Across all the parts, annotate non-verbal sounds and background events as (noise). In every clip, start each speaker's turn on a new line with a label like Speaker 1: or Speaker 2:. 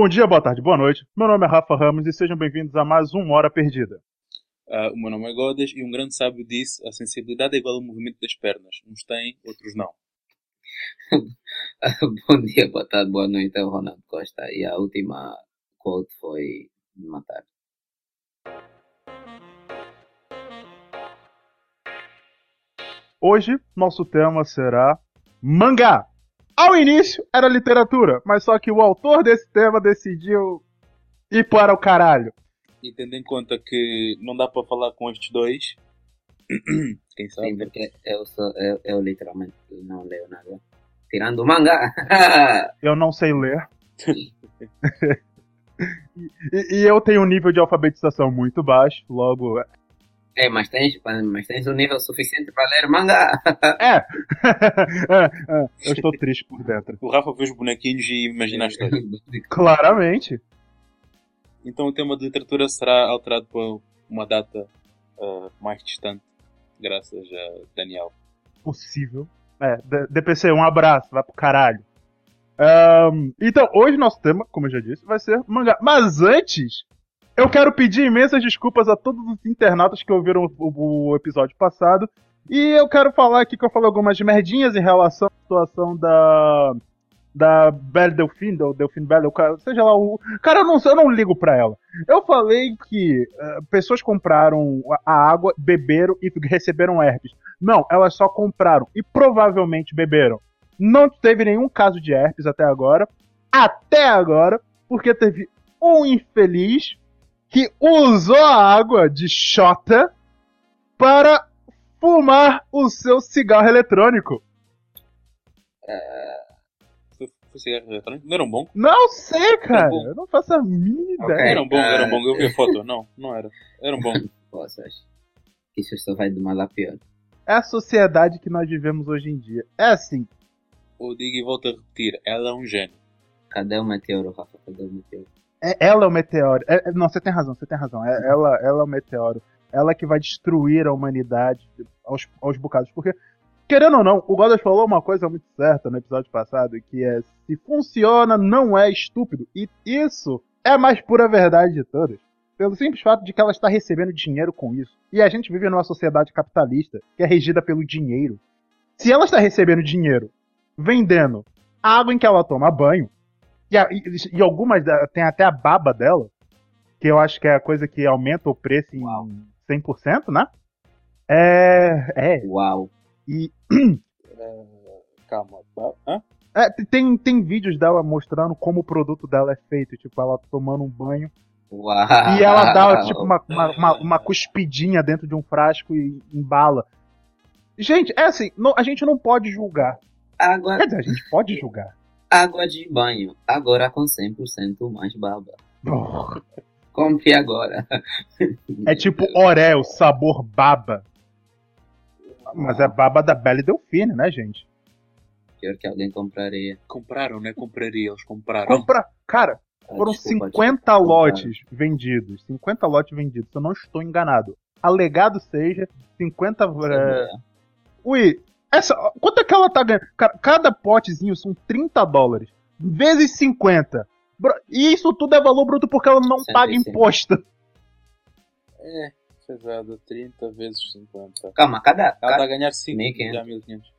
Speaker 1: Bom dia, boa tarde, boa noite. Meu nome é Rafa Ramos e sejam bem-vindos a mais uma Hora Perdida.
Speaker 2: Uh, o meu nome é Godas e um grande sábio disse a sensibilidade é igual ao movimento das pernas. Uns têm, outros não. (laughs)
Speaker 3: Bom dia, boa tarde, boa noite, é o Ronaldo Costa. E a última quote foi de matar.
Speaker 1: Hoje, nosso tema será mangá. Ao início era literatura, mas só que o autor desse tema decidiu ir para o caralho.
Speaker 2: E tendo em conta que não dá para falar com estes dois, (clears throat) quem sabe?
Speaker 3: Sim, porque eu, sou, eu, eu literalmente não leio nada. Tirando o mangá. (laughs)
Speaker 1: eu não sei ler. (laughs) (laughs) e, e, eu tenho um nível de alfabetização muito baixo, logo.
Speaker 3: É, mas tens, mas tens um nível suficiente para ler mangá. (laughs)
Speaker 1: é. (laughs) é, é. Eu estou triste por dentro.
Speaker 2: O Rafa fez os bonequinhos e imagina a história. (laughs)
Speaker 1: Claramente.
Speaker 2: Então o tema de literatura será alterado para uma data uh, mais distante, graças a Daniel.
Speaker 1: Possível. É, DPC, um abraço, vai pro caralho. Um, então, hoje nosso tema, como eu já disse, vai ser mangá. Mas antes, eu quero pedir imensas desculpas a todos os internautas que ouviram o, o episódio passado. E eu quero falar aqui que eu falei algumas merdinhas em relação à situação da da Belle Delphine, do Delphine Belle, seja lá o. Cara, eu não, eu não ligo pra ela. Eu falei que uh, pessoas compraram a água, beberam e receberam herpes. Não, elas só compraram e provavelmente beberam. Não teve nenhum caso de herpes até agora. Até agora, porque teve um infeliz que usou a água de Xota para fumar o seu cigarro eletrônico.
Speaker 2: É foi cigarro eletrônico? Não era um bom?
Speaker 1: Não sei, cara. Um eu não faço a mínima ideia. Okay.
Speaker 2: Era um bom, era um bom. Eu vi a foto. Não, não era. Era um bom. (laughs)
Speaker 3: Poxa, isso só vai do mal a pior.
Speaker 1: É a sociedade que nós vivemos hoje em dia. É assim.
Speaker 2: O Dig volta a repetir. Ela é um gênio.
Speaker 3: Cadê o meteoro, Rafa? Cadê o meteoro?
Speaker 1: É, ela é o meteoro. É, não, você tem razão, você tem razão. É, ela, ela é o meteoro. Ela que vai destruir a humanidade aos, aos bocados. Porque Querendo ou não, o Godas falou uma coisa muito certa no episódio passado, que é se funciona, não é estúpido. E isso é a mais pura verdade de todas. Pelo simples fato de que ela está recebendo dinheiro com isso. E a gente vive numa sociedade capitalista que é regida pelo dinheiro. Se ela está recebendo dinheiro vendendo a água em que ela toma banho, e, e, e algumas tem até a baba dela, que eu acho que é a coisa que aumenta o preço em Uau. 100%, né? É. É.
Speaker 3: Uau.
Speaker 1: E.
Speaker 2: É, calma. Hã?
Speaker 1: É, tem, tem vídeos dela mostrando como o produto dela é feito, tipo, ela tomando um banho.
Speaker 3: Uau.
Speaker 1: E ela dá, tipo, uma, uma, uma, cuspidinha dentro de um frasco e embala. Gente, é assim, não, a gente não pode julgar.
Speaker 3: Água...
Speaker 1: Quer dizer, a gente pode julgar.
Speaker 3: Água de banho, agora com 100% mais baba. Oh. Compre agora.
Speaker 1: É tipo Orel, sabor baba. Mas é baba da Belle Delfine, né, gente?
Speaker 3: Pior que alguém compraria.
Speaker 2: Compraram, né? Compraria, eles compraram.
Speaker 1: Compra... Cara, ah, foram desculpa, 50 lotes vendidos. 50 lotes vendidos, se eu não estou enganado. Alegado seja, 50. É... Ui, essa, quanto é que ela tá ganhando? Cada potezinho são 30 dólares. Vezes 50. E isso tudo é valor bruto porque ela não 105. paga imposto.
Speaker 2: É, pesado, 30 vezes 50.
Speaker 3: Calma, cada.
Speaker 2: Ela
Speaker 3: cada...
Speaker 2: tá a ganhar 5, já 1500.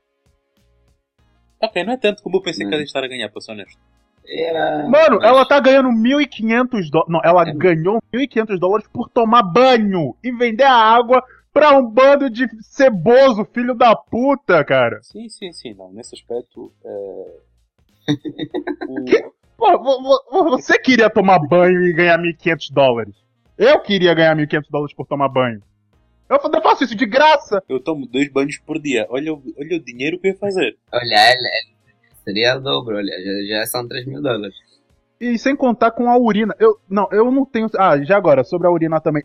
Speaker 2: Ok, não é tanto como eu pensei não. que ela ia estar a ganhar, pra ser honesto.
Speaker 1: É, Mano, mas... ela tá ganhando 1.500 dólares. Não, ela é. ganhou 1.500 dólares por tomar banho e vender a água pra um bando de ceboso, filho da puta, cara.
Speaker 2: Sim, sim, sim. Não, nesse aspecto. É...
Speaker 1: o... que... Pô, você queria tomar banho e ganhar 1.500 dólares? Eu queria ganhar 1.500 dólares por tomar banho. Eu faço isso de graça.
Speaker 2: Eu tomo dois banhos por dia. Olha, olha o dinheiro que eu ia fazer.
Speaker 3: Olha, seria o dobro, olha, já, já são 3 mil dólares.
Speaker 1: E sem contar com a urina. Eu não, eu não tenho. Ah, já agora, sobre a urina também.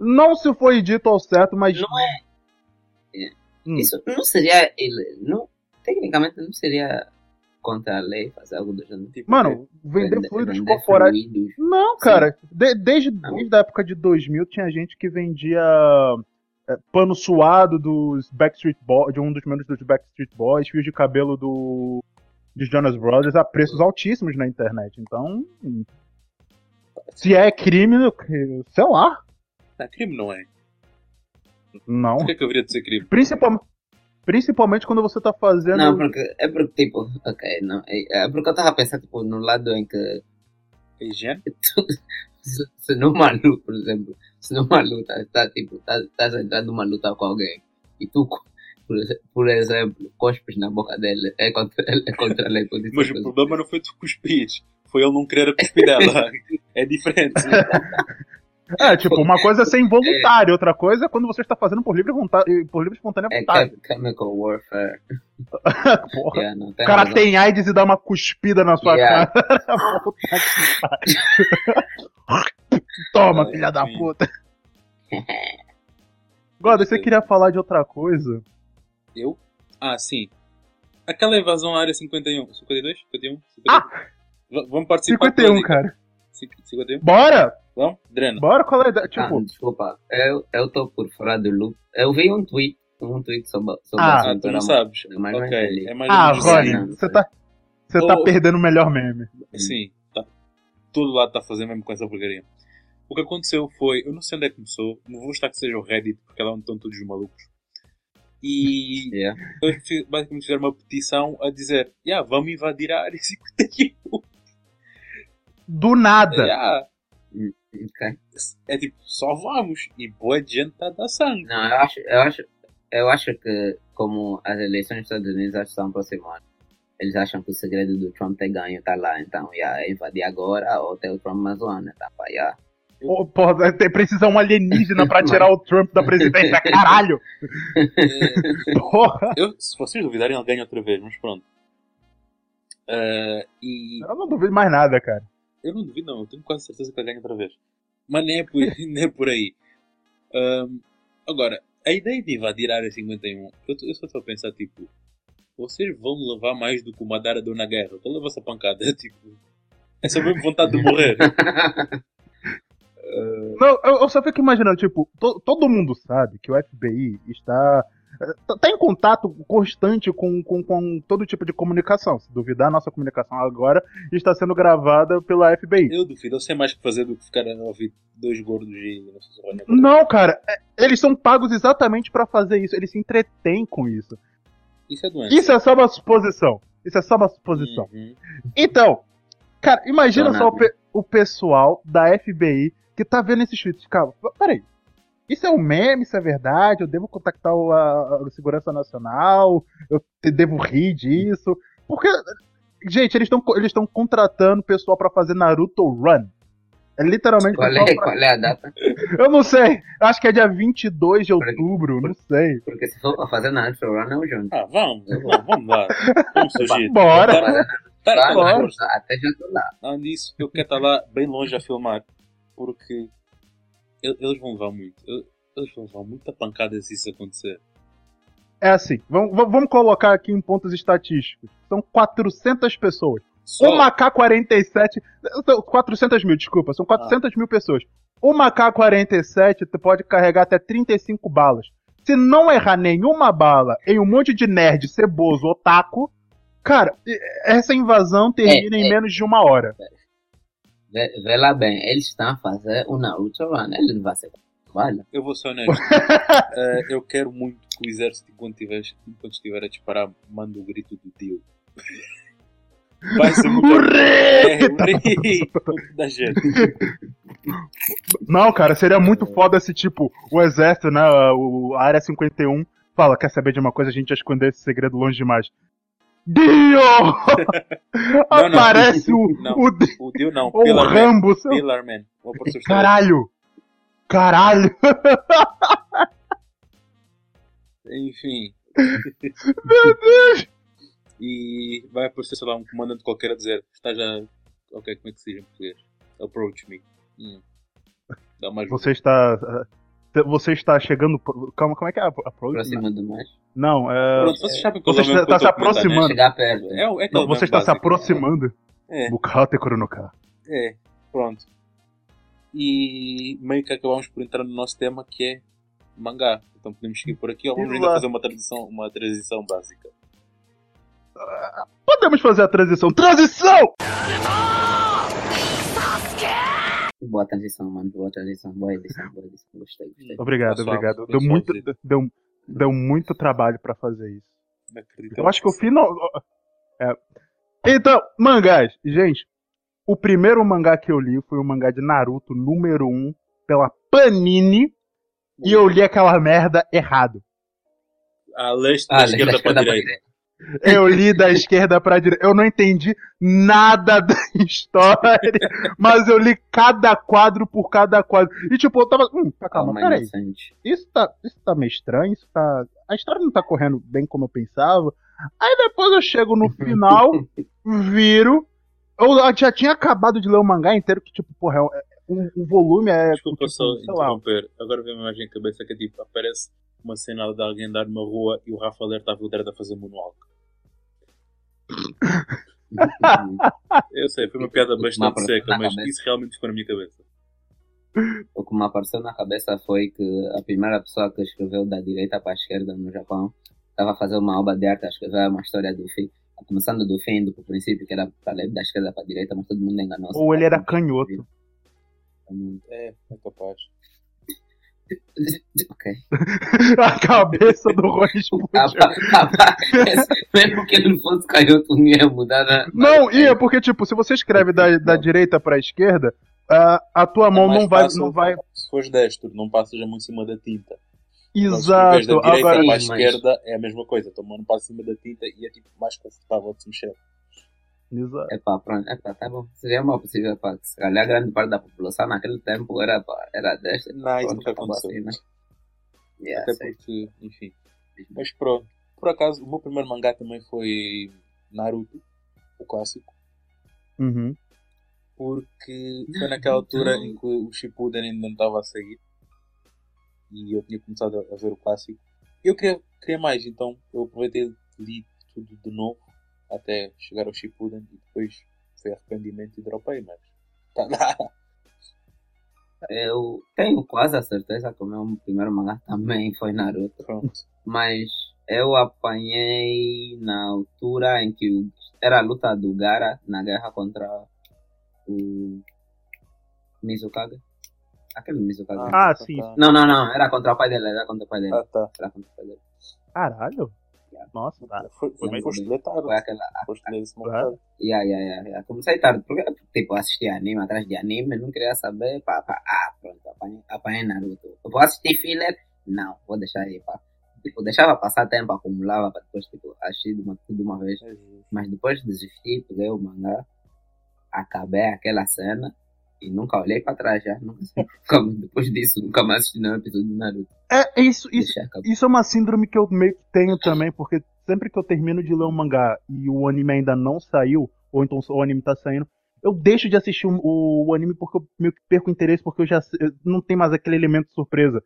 Speaker 1: Não se foi dito ao certo, mas.
Speaker 3: Não é. Hum. Isso não seria. Não, tecnicamente não seria contra a lei fazer algo do gênero.
Speaker 1: Tipo, Mano, vender, vender fluidos vender corporais. Fluidos. Não, cara. De, desde, não. desde a época de 2000 tinha gente que vendia é, pano suado dos Backstreet Boys, de um dos membros dos Backstreet Boys, fios de cabelo do de Jonas Brothers a preços altíssimos na internet. Então, se é crime, sei lá.
Speaker 2: Não, crime não é.
Speaker 1: Não.
Speaker 2: Por que, é que haveria de ser crime?
Speaker 1: Principalmente, principalmente quando você tá fazendo.
Speaker 3: Não, porque é porque, tipo, ok, não. É, é porque eu tava a pensar, tipo, no lado em que.
Speaker 2: A higiene? (laughs)
Speaker 3: se, se numa luta, por exemplo, se numa luta, tá, tipo, tá, estás a entrar numa luta com alguém e tu, por, por exemplo, cospes na boca dele, é contra, é contra a lei.
Speaker 2: Mas o problema não foi tu cuspir, foi ele não querer cuspir dela. (laughs) é diferente.
Speaker 1: É, tipo, uma coisa é ser involuntário, outra coisa é quando você está fazendo por livre, vontade, por livre espontânea
Speaker 3: é
Speaker 1: vontade.
Speaker 3: É chemical warfare. (laughs)
Speaker 1: Porra. Yeah, o cara razão. tem AIDS e dá uma cuspida na sua yeah. cara. (laughs) Toma, filha é, da puta. (laughs) Goda, você queria falar de outra coisa?
Speaker 2: Eu? Ah, sim. Aquela invasão à área 51. 52? 51? 51? Ah! V vamos participar
Speaker 1: 51, cara.
Speaker 2: 51?
Speaker 1: Bora!
Speaker 2: Vamos? Drena.
Speaker 1: Bora, qual é a ideia? Tipo...
Speaker 3: Ah, desculpa, eu, eu tô por fora do loop. Eu vi um tweet, um tweet sobre, sobre
Speaker 2: ah, tu não sabes.
Speaker 3: Mas ok,
Speaker 2: é mais
Speaker 1: Ah, Rony, você tá, você oh, tá perdendo o melhor meme.
Speaker 2: Sim, tá. Todo lado tá fazendo mesmo com essa porcaria. O que aconteceu foi, eu não sei onde é que começou, não vou estar que seja o Reddit, porque lá onde estão todos os malucos. E (laughs)
Speaker 3: yeah.
Speaker 2: eles basicamente fizeram uma petição a dizer, yeah, vamos invadir a área (laughs) 51.
Speaker 1: Do nada.
Speaker 2: Yeah. É tipo, só vamos. E boa gente está a dar sangue.
Speaker 3: Não, eu acho, eu acho, eu acho que como as eleições dos Estados Unidos já estão aproximando, eles acham que o segredo do Trump ter ganho está lá. Então, já yeah, invadir agora ou ter o Trump mais um ano. Tá, pá, yeah.
Speaker 1: Oh, porra, precisa um alienígena pra tirar o Trump da presidência, (laughs) caralho!
Speaker 2: Porra! Eu, se vocês duvidarem, ele ganha outra vez, mas pronto. Uh, e...
Speaker 1: Eu não duvido mais nada, cara.
Speaker 2: Eu não duvido, não. Eu tenho quase certeza que ele ganha outra vez. Mas nem é por, (laughs) nem é por aí. Um, agora, a ideia de invadir a área 51, eu, eu só estou a pensar, tipo, vocês vão levar mais do que uma Darador na guerra. Eu levo essa pancada, (laughs) tipo, é só mesmo vontade de morrer. (laughs)
Speaker 1: Não, eu, eu, só fico imaginando, tipo, to, todo mundo sabe que o FBI está Tá, tá em contato constante com, com, com todo tipo de comunicação. Se duvidar, a nossa comunicação agora está sendo gravada pela FBI.
Speaker 2: Eu duvido, eu sei mais que fazer do que ficar ouvir dois gordos de.
Speaker 1: Não, cara, é, eles são pagos exatamente para fazer isso. Eles se entretêm com isso.
Speaker 2: Isso é doença.
Speaker 1: Isso é só uma suposição. Isso é só uma suposição. Uhum. Então, cara, imagina só o, pe o pessoal da FBI que tá vendo esses tweets. Cara, peraí. Isso é um meme, isso é verdade, eu devo contactar a, a Segurança Nacional, eu devo rir disso. Porque, gente, eles estão eles contratando pessoal para fazer Naruto Run. É literalmente.
Speaker 3: Qual é, pra... qual é a data?
Speaker 1: Eu não sei. Acho que é dia 22 de outubro, não sei.
Speaker 3: Porque se for pra fazer Naruto Run, é o Júnior.
Speaker 2: Ah, vamos, vamos, vamos lá. Vamos surgir.
Speaker 1: Bora.
Speaker 2: Pera,
Speaker 1: Bora.
Speaker 3: Até já tô lá.
Speaker 2: Além disso, eu quero estar lá bem longe a filmar. Porque eles vão levar muito. Eles vão levar muita pancada se isso acontecer.
Speaker 1: É assim, vamos, vamos colocar aqui em pontos estatísticos. São 400 pessoas. Só? Uma K-47. 400 mil, desculpa, são 400 ah. mil pessoas. Uma K-47 pode carregar até 35 balas. Se não errar nenhuma bala em um monte de nerd, ceboso, otaku, cara, essa invasão termina é, em é, menos de uma hora.
Speaker 3: Vê, vê, lá bem, eles estão a fazer o Naruto Run, ele não vai ser trabalho.
Speaker 2: Eu vou ser (laughs) honesto. uh, eu quero muito que o exército, enquanto, tiver, enquanto estiver a disparar, mande o grito do Dio. Vai ser muito. É, da gente.
Speaker 1: Não, cara, seria muito foda se, tipo, o exército, né, o, a área 51, fala, quer saber de uma coisa, a gente ia esconder esse segredo longe demais. Dio! (laughs) Aparece o,
Speaker 2: não,
Speaker 1: o,
Speaker 2: o Dio não,
Speaker 1: o Pillar Rambo.
Speaker 2: Man. Seu... Pillar Man.
Speaker 1: Caralho! Caralho! (laughs)
Speaker 2: Enfim.
Speaker 1: Meu Deus!
Speaker 2: E vai aparecer, sei lá, um comandante qualquer a dizer: Está já. Ok, como é que se diz em português? Approach me. Hum. Dá mais
Speaker 1: Você está. Você está chegando. Calma, como é que é? Approach?
Speaker 3: Aproximando mais?
Speaker 1: Não, é.
Speaker 2: Pronto, você sabe
Speaker 1: você está, se aproximando.
Speaker 3: Chegar perto.
Speaker 2: É, é
Speaker 1: Não, você está básico. se aproximando.
Speaker 2: É.
Speaker 1: Bukate Kuronoka.
Speaker 2: É, pronto. E meio que acabamos por entrar no nosso tema que é mangá. Então podemos seguir por aqui ou vamos ainda fazer uma transição, uma transição básica.
Speaker 1: podemos fazer a transição. Transição!
Speaker 3: Boa transição, mano. Boa transição. Boa edição. Boa edição. Gostei, gostei.
Speaker 1: Obrigado,
Speaker 2: Pessoal,
Speaker 1: obrigado.
Speaker 2: eu
Speaker 1: Deu muito, deu, deu muito trabalho pra fazer isso.
Speaker 2: Não acredito.
Speaker 1: Eu acho que o final. É. Então, mangás. Gente, o primeiro mangá que eu li foi o mangá de Naruto número 1 pela Panini. E eu li aquela merda errado.
Speaker 2: A leste da
Speaker 3: Ah,
Speaker 2: esquerda
Speaker 3: lembra
Speaker 2: para a
Speaker 3: da
Speaker 2: direita.
Speaker 1: Eu li da esquerda pra direita. Eu não entendi nada (laughs) da história, mas eu li cada quadro por cada quadro. E tipo, eu tava. Hum, tá, calma,
Speaker 3: Calma,
Speaker 1: peraí.
Speaker 3: inocente.
Speaker 1: Isso tá, isso tá meio estranho, isso tá. A história não tá correndo bem como eu pensava. Aí depois eu chego no final, (laughs) viro. Eu já tinha acabado de ler o mangá inteiro, que, tipo, porra, é um, um volume é.
Speaker 2: Desculpa
Speaker 1: tipo,
Speaker 2: só interromper. Agora vem uma imagem em cabeça que é tipo, aparece uma cena de alguém andar numa rua e o Rafa Ler está a fazer moonwalk. Eu sei, foi uma piada bastante seca, mas
Speaker 3: cabeça.
Speaker 2: isso realmente ficou na minha cabeça.
Speaker 3: O que me apareceu na cabeça foi que a primeira pessoa que escreveu da direita para a esquerda no Japão estava a fazer uma obra de arte a escrever uma história do fim. Começando do fim, do princípio, que era para ler da esquerda para a direita, mas todo mundo enganou-se.
Speaker 1: Ou ele era canhoto.
Speaker 2: É, é capaz.
Speaker 3: Ok. (laughs)
Speaker 1: A cabeça do Ron explodiu.
Speaker 3: Mesmo que ele não fosse canhoto, não ia mudar. né?
Speaker 1: Não, ia, porque, tipo, se você escreve da, da direita pra esquerda, a, a tua mão
Speaker 2: É mais
Speaker 1: não vai, não vai.
Speaker 2: Se fores destro, não passas a mão em cima da tinta. Escreves
Speaker 1: Exato.
Speaker 2: da direita
Speaker 1: Agora,
Speaker 2: para a
Speaker 3: mas-
Speaker 2: esquerda é a mesma coisa. A tua mão não passa em cima da tinta e é tipo mais confortável de se mexer.
Speaker 1: Exato.
Speaker 3: Epá, pronto, epá, tá bom. Seria mal possível, pá, que se calhar grande parte da população naquele tempo era, pá, era desta.
Speaker 2: Não, isso nunca
Speaker 3: acabou
Speaker 2: aconteceu.
Speaker 3: assim, né? Yeah,
Speaker 2: Até
Speaker 3: sei.
Speaker 2: porque, enfim. Mas pronto. Por acaso, o meu primeiro mangá também foi Naruto, o clássico.
Speaker 1: Uhum.
Speaker 2: Porque foi naquela altura em que o Shippuden ainda não estava a sair. E eu tinha começado a ver o clássico. Eu queria, queria mais, então eu aproveitei e li tudo de novo até chegar ao Shippuden e depois foi arrependimento e dropei, mas tá lá.
Speaker 3: Eu tenho quase a certeza que o meu primeiro mangá também foi Naruto.
Speaker 2: Pronto.
Speaker 3: Mas eu apanhei na altura em que era a luta do Gara na guerra contra o Mizukage. Aquele Mizukage.
Speaker 1: Ah, sim.
Speaker 2: tá.
Speaker 3: Não, não, não. Era contra o pai dele. Era contra o pai dele.
Speaker 2: Ah, tá.
Speaker 3: Era contra o pai dele.
Speaker 1: Caralho. Nossa, tá.
Speaker 2: Foi,
Speaker 1: Foi bem-
Speaker 2: foste.
Speaker 3: Foi aquela.
Speaker 2: Foste mangá.
Speaker 3: Yeah, yeah, yeah, yeah. Comecei tarde, porque tipo, assisti anime atrás de anime, não queria saber, pá, pá, ah, pronto, apanhei, apanhei Naruto. Eu vou assistir filler? Não, vou deixar aí, pá. Tipo, deixava passar tempo, acumulava para depois, tipo, assistir de uma, tudo de uma vez.
Speaker 2: É.
Speaker 3: Mas depois desisti, peguei o mangá, acabei aquela cena e nunca olhei para trás já. Nunca, (laughs) depois disso, nunca mais assisti nenhum episódio de Naruto.
Speaker 1: É, isso, isso, isso é uma síndrome que eu meio que tenho também, porque sempre que eu termino de ler um mangá e o anime ainda não saiu, ou então o anime tá saindo, eu deixo de assistir o, o- o anime porque eu meio que perco o interesse, porque eu já eu não tem mais aquele elemento surpresa.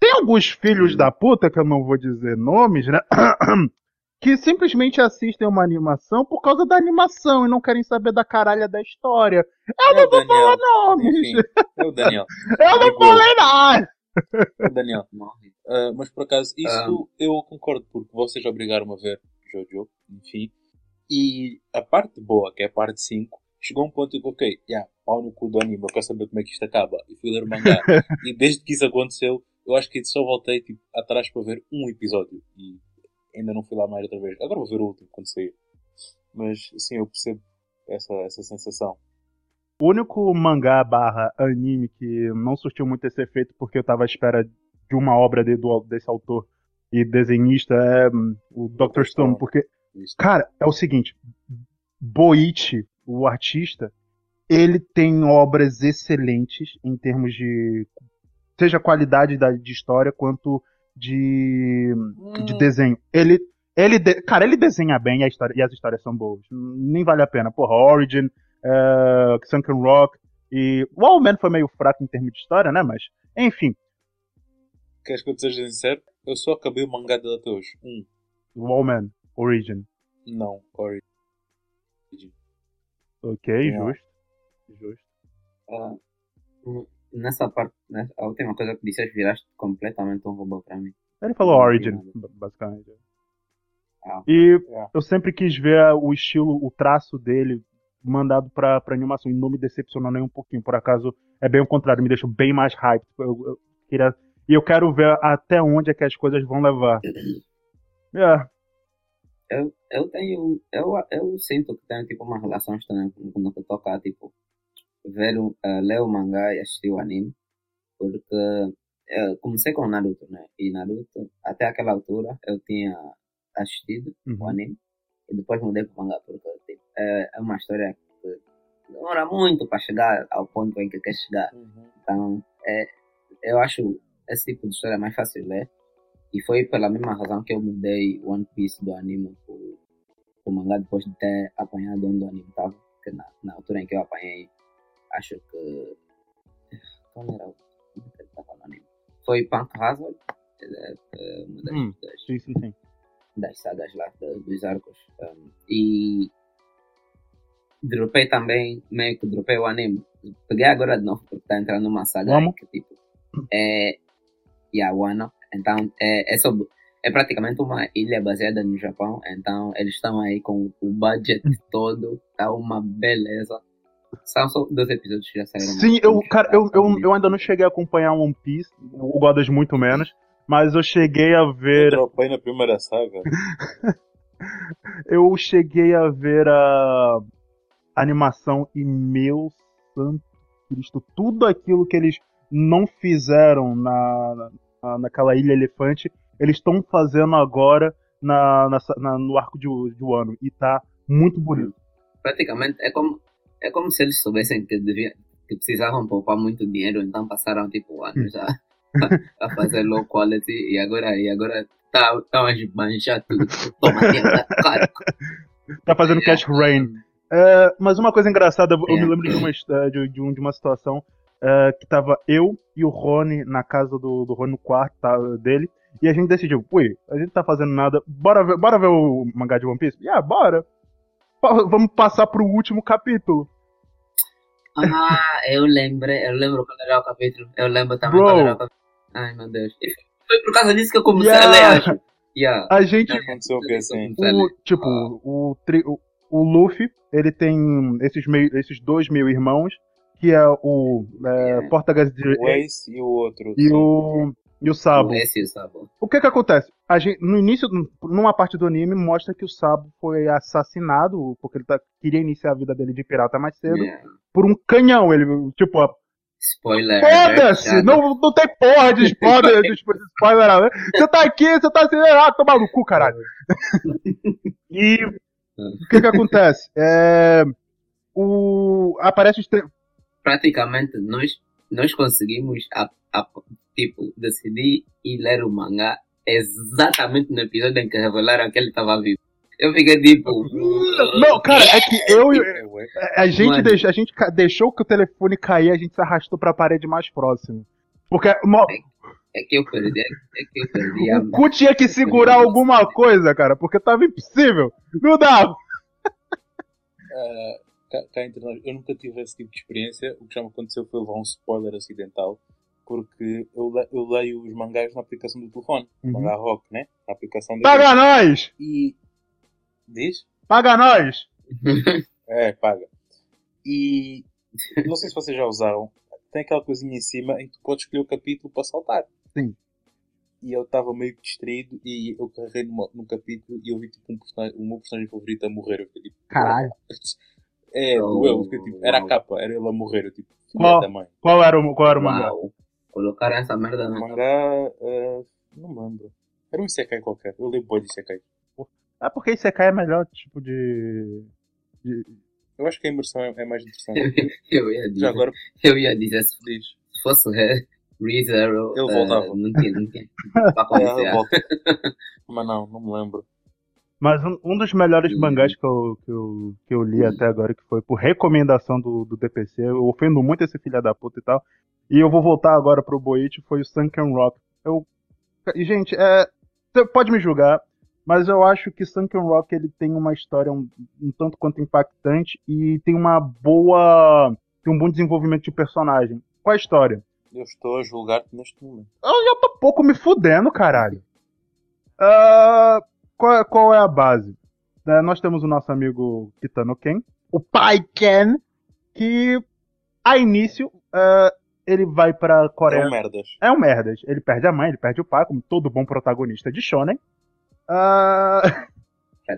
Speaker 1: Tem alguns filhos da puta, que eu não vou dizer nomes, né? (clears throat) Que simplesmente assistem uma animação por causa da animação e não querem saber da caralha da história. Eu
Speaker 2: É
Speaker 1: não vou falar
Speaker 2: Daniel.
Speaker 1: nomes!
Speaker 2: Enfim, é o Daniel. (laughs)
Speaker 1: Eu não falei nada!
Speaker 2: É o Daniel.
Speaker 3: Morre.
Speaker 2: Ah, mas por acaso, isso
Speaker 3: Ah.
Speaker 2: eu concordo, porque vocês obrigaram-me a ver Jojo, enfim. E a parte boa, que é a parte 5, chegou a um ponto em que, ok, yeah, pau no cu do anime, eu quero saber como é que isto acaba. E fui ler o mangá. (laughs) e desde que isso aconteceu, eu acho que só voltei tipo, atrás para ver um episódio. E ainda não fui lá mais outra vez. Agora vou ver o último quando sair. Mas sim, eu percebo essa, essa sensação.
Speaker 1: O único mangá barra anime que não surtiu muito esse efeito porque eu tava à espera de uma obra de- do- desse autor e desenhista é hum, o Dr. Stone, porque, cara, é o seguinte, Boichi, o artista, ele tem obras excelentes em termos de seja qualidade da, de história quanto de, de desenho. Ele ele de- cara, ele desenha bem e, a história, e as histórias são boas. Nem vale a pena. Porra, Origin, é, Sunken Rock e o All Man foi meio fraco em termos de história, né? Mas, enfim,
Speaker 2: Queres que eu te seja sincero? Eu só acabei o mangá dele até hoje. Um.
Speaker 1: o All Man, Origin.
Speaker 2: Não, Origin.
Speaker 1: Ok,
Speaker 2: Yeah.
Speaker 1: justo. Justo.
Speaker 3: Ah, nessa parte, né, a última coisa que disseste, viraste completamente um robô para mim.
Speaker 1: Ele falou Origin, basicamente.
Speaker 3: Ah.
Speaker 1: E
Speaker 2: É.
Speaker 1: eu sempre quis ver o estilo, o traço dele mandado pra, pra animação e não me decepcionou nem um pouquinho. Por acaso, é bem o contrário, me deixou bem mais hype. Eu, eu queria, e eu quero ver até onde é que as coisas vão levar. (coughs) É,
Speaker 3: Eu, eu tenho. Eu, eu sinto que tenho tipo uma relação estranha com- quando eu toca tipo ver o, eh, ler o mangá e assistir o anime. Porque eu comecei com Naruto, né? E Naruto, até aquela altura, eu tinha assistido o
Speaker 1: uhum.
Speaker 3: anime e depois mudei pro mangá porque tipo, é, é uma história que demora muito para chegar ao ponto em que quer chegar. Então, é, eu acho esse tipo de história mais fácil de ler. E foi pela mesma razão que eu mudei One Piece do anime pro, pro mangá depois de ter apanhado onde o anime estava. Que na, na altura em que eu apanhei, acho que. Qual era o que ele tava no anime? Foi Punk Hazard, uma das,
Speaker 1: Hum.
Speaker 3: das,
Speaker 1: sim, sim, sim.
Speaker 3: das sagas lá, do- dos arcos. Um, e dropei também, meio que dropei o anime. Peguei agora de novo, porque tá entrando numa saga
Speaker 1: Vamos.
Speaker 3: que tipo é Yawano. Então é, é sobre. É praticamente uma ilha baseada no Japão, então eles estão aí com o budget (laughs) todo, tá uma beleza. São só dois episódios que já saíram.
Speaker 1: Sim, eu, cara, eu, eu, eu ainda não cheguei a acompanhar One Piece, o Godas muito menos, mas eu cheguei a
Speaker 2: Eu
Speaker 1: ver.
Speaker 2: dropei na primeira saga. (laughs)
Speaker 1: Eu cheguei a ver a animação e meu santo Cristo, tudo aquilo que eles não fizeram na, na, naquela ilha elefante, eles estão fazendo agora na, na- na- no arco de, de Wano. E tá muito bonito.
Speaker 3: praticamente é como é como se eles soubessem que devia, que precisavam poupar muito dinheiro, então passaram tipo anos a, a fazer low quality e agora e agora tá tá a esbanjar tudo, toma dinheiro cara.
Speaker 1: Tá fazendo cash rain. É, mas uma coisa engraçada, eu
Speaker 3: É.
Speaker 1: me lembro de uma, de, de um- de uma situação é, que tava eu e o Rony na casa do, do Rony no quarto tá, dele. E a gente decidiu, ui, a gente tá fazendo nada, bora ver, bora ver o mangá de One Piece? Ah, bora. Pa- Vamos passar pro último capítulo.
Speaker 3: Ah, eu lembrei, eu lembro quando era o capítulo, eu lembro também
Speaker 1: Bro.
Speaker 3: quando era o capítulo. Ai meu Deus. Foi- por causa disso que eu comecei
Speaker 1: Yeah.
Speaker 3: a ler, acho. Yeah.
Speaker 1: A gente,
Speaker 2: Aconteceu o que assim?
Speaker 1: o, tipo, o, tri- o, o Luffy, ele tem esses, meio, esses dois meio irmãos, que é o é,
Speaker 3: É.
Speaker 1: Português de,
Speaker 2: O Ace e o outro.
Speaker 1: e
Speaker 2: sim.
Speaker 1: o e o Sabo.
Speaker 3: Esse o Sabo.
Speaker 1: O que que acontece? A gente, no início, numa parte do anime, mostra que o Sabo foi assassinado, porque ele tá, queria iniciar a vida dele de pirata mais cedo,
Speaker 3: Yeah.
Speaker 1: por um canhão. Ele, tipo, a-
Speaker 3: Spoiler.
Speaker 1: foda-se!
Speaker 3: né?
Speaker 1: Não, não tem porra de spoiler, de spoiler, não. Você tá aqui, você tá assim, ah, toma no cu, caralho. (laughs) E o que que acontece? É, o, aparece os tre-
Speaker 3: praticamente nós, nós conseguimos a, a- tipo, decidir ir ler o mangá exatamente no episódio em que revelaram que ele estava vivo. Eu fiquei tipo.
Speaker 1: Não, cara, é que eu, e-
Speaker 2: É, ué.
Speaker 1: A gente,
Speaker 3: Mano.
Speaker 1: deixou, a gente deixou que o telefone cair, a gente se arrastou pra parede mais próxima. Porque mo-
Speaker 3: É que eu perdi, é que eu perdi a.
Speaker 1: o cu tinha que segurar alguma coisa, cara, porque tava impossível. Não dava.
Speaker 2: Ah, cá, cá entre nós, eu nunca tive esse tipo de experiência. O que já me aconteceu foi levar um spoiler acidental. Porque eu, le- eu leio os mangás na aplicação do telefone.
Speaker 1: Uhum.
Speaker 2: Mangá Rock, né? Na aplicação da
Speaker 1: Paga nós!
Speaker 2: E. Diz?
Speaker 1: Paga nós! (laughs)
Speaker 2: É, paga. E. Não sei se vocês já usaram. Tem aquela coisinha em cima em que tu podes escolher o capítulo para saltar.
Speaker 1: Sim.
Speaker 2: E eu estava meio distraído e eu carreguei numa, num capítulo e eu vi tipo um personagem, o meu personagem favorito a morrer. Eu fiquei tipo.
Speaker 1: Caralho. (laughs)
Speaker 2: É,
Speaker 3: Oh,
Speaker 2: doeu. Eu fiquei, tipo, era a capa, era ele a morrer. Eu tipo,
Speaker 1: Qual?
Speaker 2: da mãe.
Speaker 1: Qual era o, qual era o mangá?
Speaker 3: Colocaram essa merda
Speaker 2: O
Speaker 3: na.
Speaker 2: mangá. eh, não me lembro. Era um Isekai qualquer. Eu lembro boi de Isekai.
Speaker 1: É porque Isekai é melhor tipo de. de-
Speaker 2: Eu acho que a imersão é, é mais interessante. (laughs)
Speaker 3: Eu ia
Speaker 2: Já
Speaker 3: dizer,
Speaker 2: agora
Speaker 3: eu ia dizer se fosse Re- ReZero. Eh,
Speaker 2: voltava.
Speaker 3: não tinha, não tinha. (laughs) Pra
Speaker 2: É. Mas não, não me lembro.
Speaker 1: Mas um, um dos melhores
Speaker 3: Uhum.
Speaker 1: mangás que eu, que eu, que eu li até agora, que foi por recomendação do, do DPC, eu ofendo muito esse filho da puta e tal. E eu vou voltar agora pro Boit, foi o Sunken Rock. Eu. e, Gente, é. Você pode me julgar, mas eu acho que Sunken Rock ele tem uma história um, um tanto quanto impactante e tem uma boa. tem um bom desenvolvimento de personagem. Qual a história?
Speaker 2: Eu estou a julgar-te neste momento.
Speaker 1: Eu já tô pouco me fudendo, caralho. Ah, qual, é- qual é a base? Né, nós temos o nosso amigo Kitano Ken, o pai Ken, que a início eh, ele vai pra Coreia.
Speaker 2: É um merdas.
Speaker 1: É um merdas. Ele perde a mãe, ele perde o pai, como todo bom protagonista de Shonen. Ah,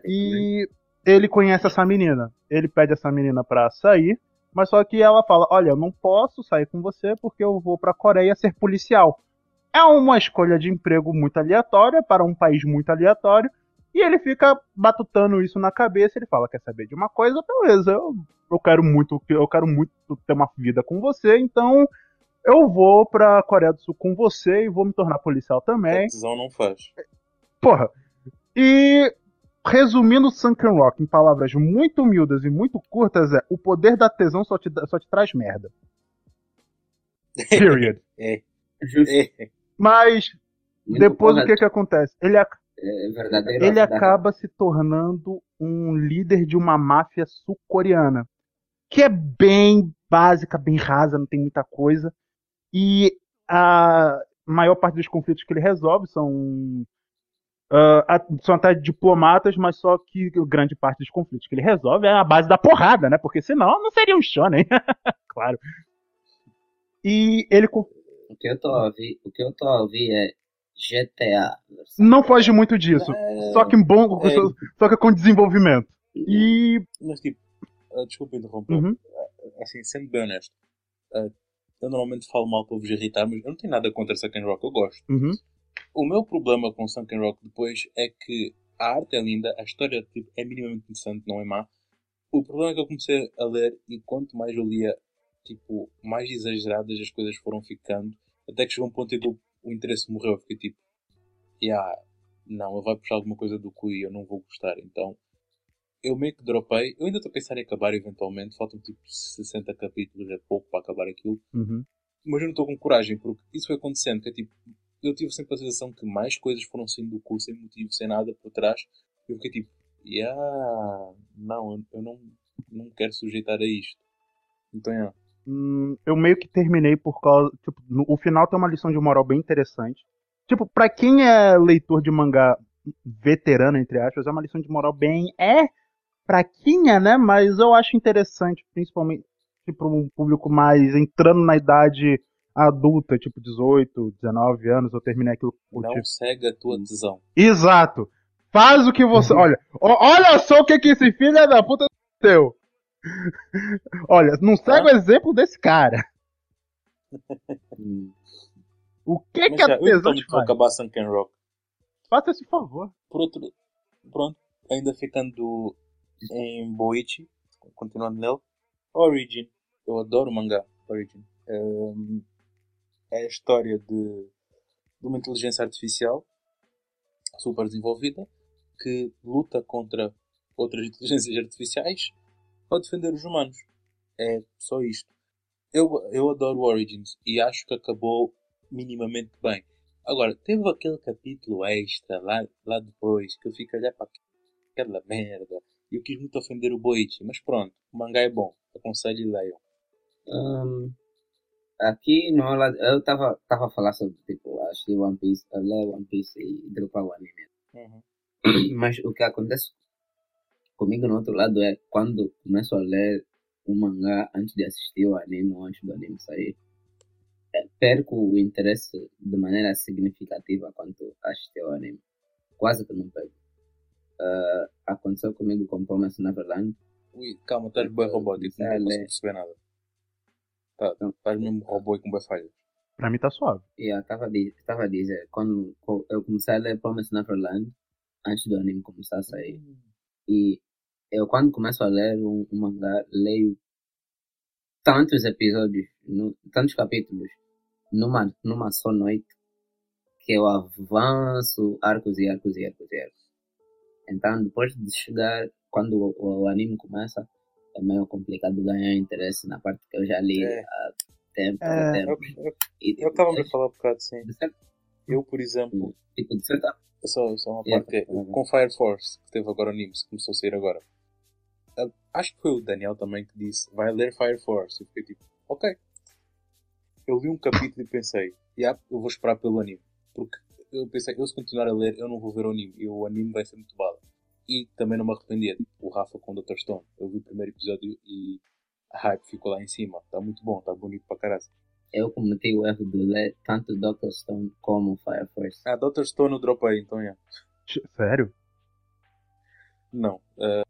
Speaker 1: e ele conhece essa menina. Ele pede essa menina pra sair, mas só que ela fala: Olha, eu não posso sair com você porque eu vou pra Coreia ser policial. É uma escolha de emprego muito aleatória para um país muito aleatório. E ele fica batutando isso na cabeça. Ele fala: Quer saber de uma coisa? Beleza, eu, eu quero muito, eu quero muito ter uma vida com você, então eu vou pra Coreia do Sul com você e vou me tornar policial também.
Speaker 2: A tesão não faz.
Speaker 1: Porra. E resumindo Sunken Rock em palavras muito humildes e muito curtas é o poder da tesão só te, só te traz merda. (laughs) Period.
Speaker 2: É.
Speaker 3: Justo.
Speaker 2: É.
Speaker 1: Mas
Speaker 3: Muito
Speaker 1: depois o
Speaker 3: correto.
Speaker 1: que que acontece? Ele, ac-
Speaker 3: É verdadeiro.
Speaker 1: ele acaba se tornando um líder de uma máfia sul-coreana. Que é bem básica, bem rasa, não tem muita coisa. E a maior parte dos conflitos que ele resolve são. ah, a- são até diplomatas, mas só que grande parte dos conflitos que ele resolve é a base da porrada, né? Porque senão não seria um shonen. (laughs) claro. E ele
Speaker 3: O que eu tô a ouvir, o que eu tô a ouvir é GTA.
Speaker 1: não foge muito disso. Só que bom,
Speaker 2: É.
Speaker 1: só, só que com desenvolvimento. E.
Speaker 2: Mas tipo, ah, desculpa interromper.
Speaker 1: Uhum.
Speaker 2: Assim, sendo bem honesto, ah, eu normalmente falo mal para vos irritar, mas eu não tenho nada contra Sunken Rock, eu gosto.
Speaker 1: Uhum.
Speaker 2: O meu problema com Sunken Rock depois é que a arte é linda, a história tipo, é minimamente interessante, não é má. O problema é que eu comecei a ler e quanto mais eu lia, tipo, mais exageradas as coisas foram ficando, até que chegou um ponto em que o, o interesse morreu. Eu fiquei tipo, yeah, não, ele vai puxar alguma coisa do cu e eu não vou gostar. Então, eu meio que dropei. Eu ainda estou a pensar em acabar eventualmente, faltam tipo 60 capítulos, é pouco para acabar aquilo
Speaker 1: Uhum.
Speaker 2: mas eu não estou com coragem, porque isso foi acontecendo, que é tipo, eu tive sempre a sensação que mais coisas foram saindo do cu, sem motivo, sem nada por trás, eu fiquei tipo, yeah, não, eu- não, não quero sujeitar a isto. Então, yeah.
Speaker 1: Hum, eu meio que terminei por causa. Tipo, no- o final tem uma lição de moral bem interessante. Tipo, pra quem é leitor de mangá veterano, entre aspas, é uma lição de moral bem. É fraquinha, né? Mas eu acho interessante, principalmente para um público mais entrando na idade adulta, tipo 18, 19 anos. Eu terminei aquilo. por
Speaker 2: não
Speaker 1: tipo-
Speaker 2: segue a tua tesão.
Speaker 1: Exato! Faz o que você. Olha, ó- olha só o que, que esse filho da puta deu. (laughs) Olha, não segue o exemplo desse cara.
Speaker 3: Hum.
Speaker 1: O que,
Speaker 2: Mas
Speaker 1: que a
Speaker 2: já, eu
Speaker 1: tesão
Speaker 2: também
Speaker 1: te
Speaker 2: vou
Speaker 1: faz?
Speaker 2: acabar Sunken Rock.
Speaker 1: Faça esse favor.
Speaker 2: Por outro, pronto, ainda ficando em Boichi, continuando nele, Origin. Eu adoro o mangá Origin. É a história de, de uma inteligência artificial super desenvolvida que luta contra outras (laughs) inteligências artificiais para defender os humanos. É só isto. Eu, eu adoro Origins e acho que acabou minimamente bem. Agora, teve aquele capítulo extra lá, lá depois que eu fico a olhar para aquela merda eu quis muito ofender o Boichi, mas pronto, o mangá é bom, aconselho e leiam.
Speaker 3: Hum, aqui no eu tava, tava a falar sobre, tipo, que One Piece, eu leio One Piece e dropar o anime. (clears throat) Mas o que acontece comigo no outro lado é quando começo a ler o mangá antes de assistir o anime ou antes do anime sair, é, perco o interesse de maneira significativa quanto a assistir o anime. Quase que não pego. Ah, aconteceu comigo com Promise Neverland.
Speaker 2: Ui, calma, estás bem robótico, não
Speaker 3: Ah,
Speaker 2: consigo
Speaker 3: lê.
Speaker 2: perceber nada. Tá, estás mesmo robô e com bem falhas.
Speaker 1: Pra mim tá suave.
Speaker 3: E eu estava a dizer, quando eu comecei a ler Promise Neverland, antes do anime começar a sair, e eu quando começo a ler um, um mangá, leio tantos episódios, nu- tantos capítulos, numa, numa só noite, que eu avanço arcos e arcos e arcos e arcos. Então, depois de chegar, quando o, o anime começa, é meio complicado ganhar interesse na parte que eu já li
Speaker 2: É.
Speaker 3: há tempo,
Speaker 1: É,
Speaker 3: tempo.
Speaker 2: Eu estava a falar um bocado assim.
Speaker 3: certa,
Speaker 2: Eu, por exemplo,
Speaker 3: tipo, de certa
Speaker 2: só, só uma
Speaker 3: Yeah.
Speaker 2: parte que é, com Fire Force, que teve agora o anime, que começou a sair agora. Acho que foi o Daniel também que disse, vai ler Fire Force. Eu fiquei tipo, ok. Eu li um capítulo e pensei, yeah, eu vou esperar pelo anime. Porque eu pensei, eu se continuar a ler, eu não vou ver o anime. E o anime vai ser muito bala. E também não me arrependia. Tipo, o Rafa com o Dr. Stone. Eu vi o primeiro episódio e a hype ficou lá em cima. Está muito bom, está bonito para caralho.
Speaker 3: Eu cometi o erro de ler tanto Dr. Stone como Fire Force.
Speaker 2: Ah, Dr. Stone eu dropei, então é.
Speaker 1: Sério?
Speaker 2: Não. Uh,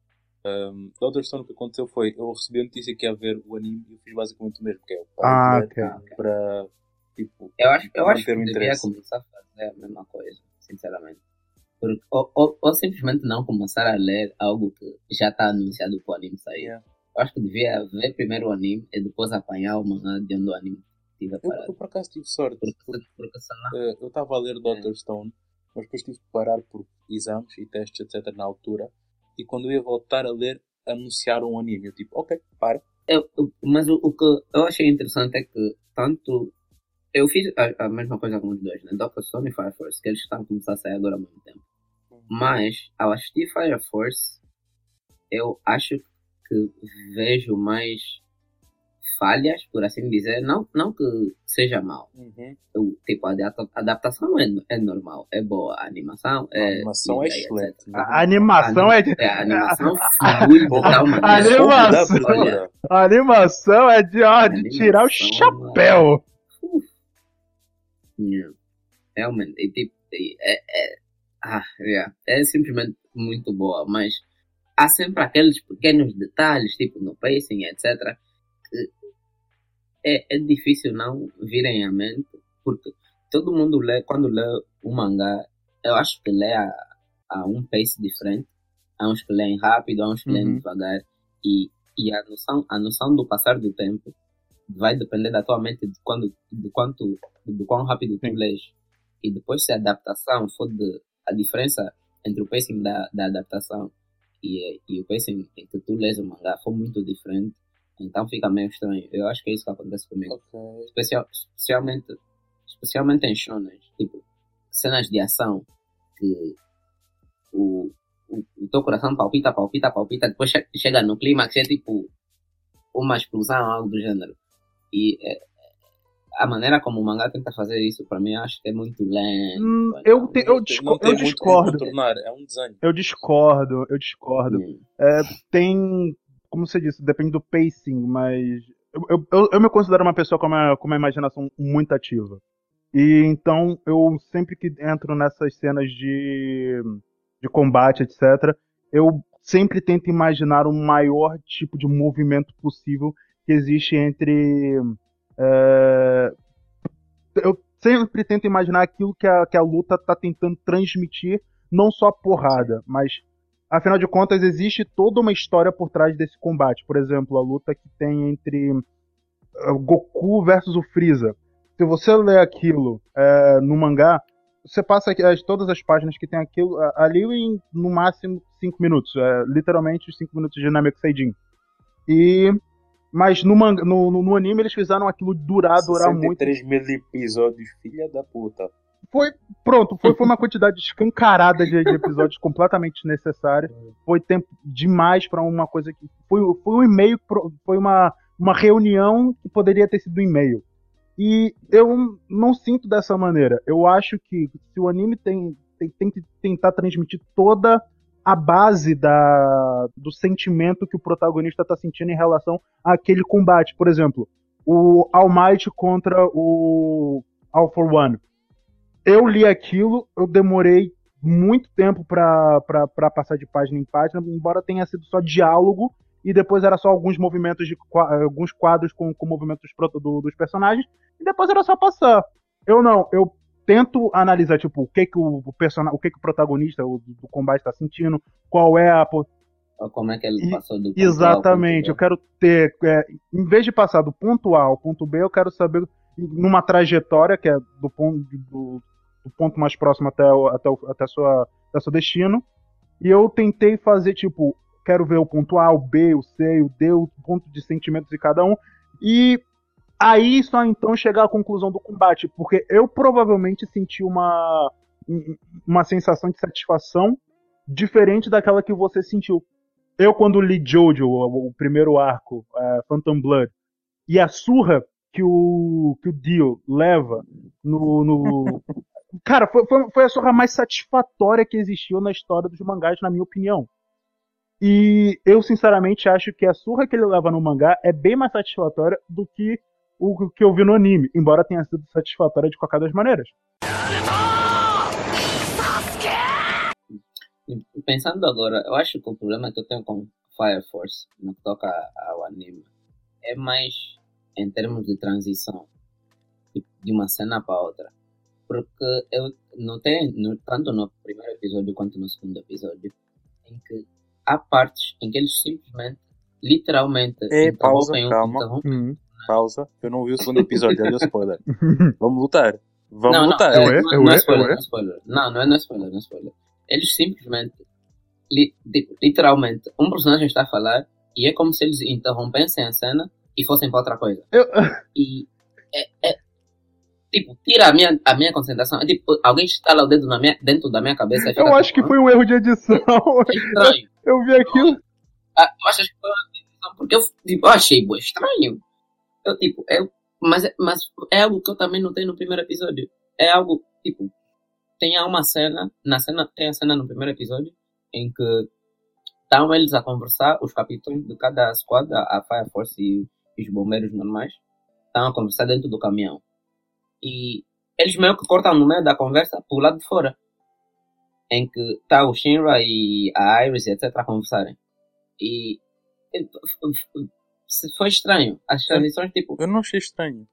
Speaker 2: um, Dr. Stone o que aconteceu foi, eu recebi a notícia que ia ver o anime e eu fiz basicamente o mesmo, que é o
Speaker 1: Ah,
Speaker 2: para,
Speaker 1: ok.
Speaker 2: para tipo,
Speaker 3: Eu acho, eu acho que devia
Speaker 2: interesse.
Speaker 3: começar a fazer a mesma coisa, sinceramente. Porque, ou, ou, ou simplesmente não começar a ler algo que já está anunciado para o anime sair.
Speaker 2: Yeah.
Speaker 3: Eu acho que devia ver primeiro o anime e depois apanhar o mangá de onde o anime estiver
Speaker 2: Eu,
Speaker 3: parado.
Speaker 2: eu por acaso tive sorte.
Speaker 3: Porque,
Speaker 2: porque,
Speaker 3: porque senão.
Speaker 2: uh, eu estava a ler Dr. Stone, mas depois tive que parar por exames e testes, etc. na altura. E quando eu ia voltar a ler, anunciaram um anime. Eu tipo, ok, para.
Speaker 3: Eu- mas o, o que eu achei interessante é que tanto. Eu fiz a, a mesma coisa com os dois, né? Dr. Stone e Fire Force, que eles estão a começar a sair agora ao mesmo tempo. Mas, ao assistir Fire Force, eu acho que vejo mais falhas, por assim dizer. Não, não que seja mal.
Speaker 2: Uhum.
Speaker 3: Eu, tipo, a adapta- a adaptação é, é normal, é boa. A animação é.
Speaker 2: A animação é
Speaker 3: e
Speaker 2: excelente.
Speaker 1: A animação é de.
Speaker 3: É, a animação flui de tal maneira.
Speaker 1: Animação.
Speaker 2: Da abertura.
Speaker 1: A animação é de, ó, de tirar o chapéu.
Speaker 3: Yeah. Realmente, e, tipo, é, é, ah, yeah, é simplesmente muito boa, mas há sempre aqueles pequenos detalhes, tipo no pacing, etc., que é, é difícil não virem à mente, porque todo mundo lê, quando lê um mangá, eu acho que lê a, a um pace diferente, há uns que leem rápido, há uns que leem
Speaker 1: Uhum.
Speaker 3: devagar, e, e a, noção, a noção do passar do tempo vai depender da tua mente de, quando, de quanto, do quão rápido tu lês. E depois se a adaptação for de, a diferença entre o pacing da, da adaptação e, e o pacing em que tu lês o mangá for muito diferente, então fica meio estranho. Eu acho que é isso que acontece comigo.
Speaker 2: Ok.
Speaker 3: Especial, especialmente, especialmente em shonen, tipo, cenas de ação que o, o, o teu coração palpita, palpita, palpita, depois che- chega no clímax, é tipo uma explosão, algo do gênero. E é, a maneira como o mangá tenta fazer isso, pra mim, eu acho que é muito lento.
Speaker 1: Hum,
Speaker 3: então,
Speaker 1: eu te- eu disco-
Speaker 2: não tem
Speaker 1: eu discordo.
Speaker 2: é um.
Speaker 1: Eu discordo, eu discordo.
Speaker 3: hum,
Speaker 1: Tem, como você disse, depende do pacing, mas eu, eu, eu, eu me considero uma pessoa com uma, com uma imaginação muito ativa. E então eu sempre que entro nessas cenas de, de combate, etc., eu sempre tento imaginar o maior tipo de movimento possível que existe entre. é, eu sempre tento imaginar aquilo que a, que a luta tá tentando transmitir, não só porrada, mas afinal de contas existe toda uma história por trás desse combate. Por exemplo, a luta que tem entre eh, Goku versus o Freeza. Se você ler aquilo eh, no mangá, você passa as, todas as páginas que tem aquilo ali em no máximo 5 minutos. É, literalmente os 5 minutos de Namek Seijin. E. Mas no, manga, no, no, no anime eles fizeram aquilo durar, durar muito.
Speaker 2: 63 mil episódios, filha da puta.
Speaker 1: Foi. Pronto, foi, foi uma quantidade escancarada de, de episódios completamente desnecessária. Foi tempo demais pra uma coisa que. Foi, foi um e-mail, foi uma, uma reunião que poderia ter sido um e-mail. E eu não sinto dessa maneira. Eu acho que se o anime tem, tem, tem que tentar transmitir toda a base da, do sentimento que o protagonista está sentindo em relação àquele combate. Por exemplo, o All Might contra o All for One. Eu li aquilo, eu demorei muito tempo pra passar de página em página, embora tenha sido só diálogo e depois era só alguns movimentos de alguns quadros com, com movimentos do- dos personagens e depois era só passar. Eu não, eu tento analisar tipo o que que o, personagem, o que que o protagonista o- do combate está sentindo, qual é a
Speaker 3: como é que ele passou do ponto
Speaker 1: Exatamente, eu quero ter, é, em vez de passar do ponto A ao ponto B, eu quero saber numa trajetória que é do ponto, do, do ponto mais próximo até o, até, o, até, sua, até seu destino. E eu tentei fazer tipo, quero ver o ponto A, o B, o C, o D, o ponto de sentimentos de cada um. E aí só então chegar à conclusão do combate, porque eu provavelmente senti uma um- uma sensação de satisfação diferente daquela que você sentiu. Eu, quando li Jojo, o, o primeiro arco, é, Phantom Blood, e a surra que o, que o Dio leva no, no- (laughs) cara, foi, foi a surra mais satisfatória que existiu na história dos mangás, na minha opinião. E eu, sinceramente, acho que a surra que ele leva no mangá é bem mais satisfatória do que o que eu vi no anime, embora tenha sido satisfatória de qualquer das maneiras.
Speaker 3: Pensando agora, eu acho que o problema que eu tenho com Fire Force, no que toca ao anime, é mais em termos de transição de uma cena para outra. Porque eu notei, no, tanto no primeiro episódio quanto no segundo episódio, em que há partes em que eles simplesmente, literalmente,
Speaker 2: É, pausa, calma.
Speaker 3: interrompem-
Speaker 1: Uhum.
Speaker 2: Pausa. Eu não vi o segundo episódio, olha o spoiler. (laughs) Vamos lutar. Vamos
Speaker 3: não,
Speaker 2: lutar.
Speaker 3: Não,
Speaker 1: Eu é,
Speaker 3: é,
Speaker 1: eu
Speaker 3: não, não
Speaker 1: é,
Speaker 3: é spoiler,
Speaker 1: eu é.
Speaker 3: não é spoiler. Não, não é, não é spoiler, não é spoiler. Eles simplesmente, li- tipo, literalmente, um personagem está a falar e é como se eles interrompessem a cena e fossem para outra coisa.
Speaker 1: Eu-
Speaker 3: E é, é- tipo, tira a minha, a minha concentração. É tipo, alguém estala o dedo na minha, dentro da minha cabeça.
Speaker 1: Eu acho
Speaker 3: tipo,
Speaker 1: que foi um erro de edição.
Speaker 3: "Ah, (laughs) é estranho.
Speaker 1: Eu vi aquilo.
Speaker 3: Ah, eu acho que foi uma decisão, porque eu, tipo, eu achei bué estranho. Eu, tipo, é, mas, é- mas é algo que eu também notei no primeiro episódio. É algo, tipo, tem uma cena, na cena, tem a cena no primeiro episódio, em que estão eles a conversar, os capitães de cada squad, a, Fire Force e, os bombeiros normais, estão a conversar dentro do caminhão. E eles meio que cortam no meio da conversa pro lado de fora. Em que tá o Shinra e a Iris e etc a conversarem. E e, foi estranho. As transições, tipo,
Speaker 2: Eu não achei estranho.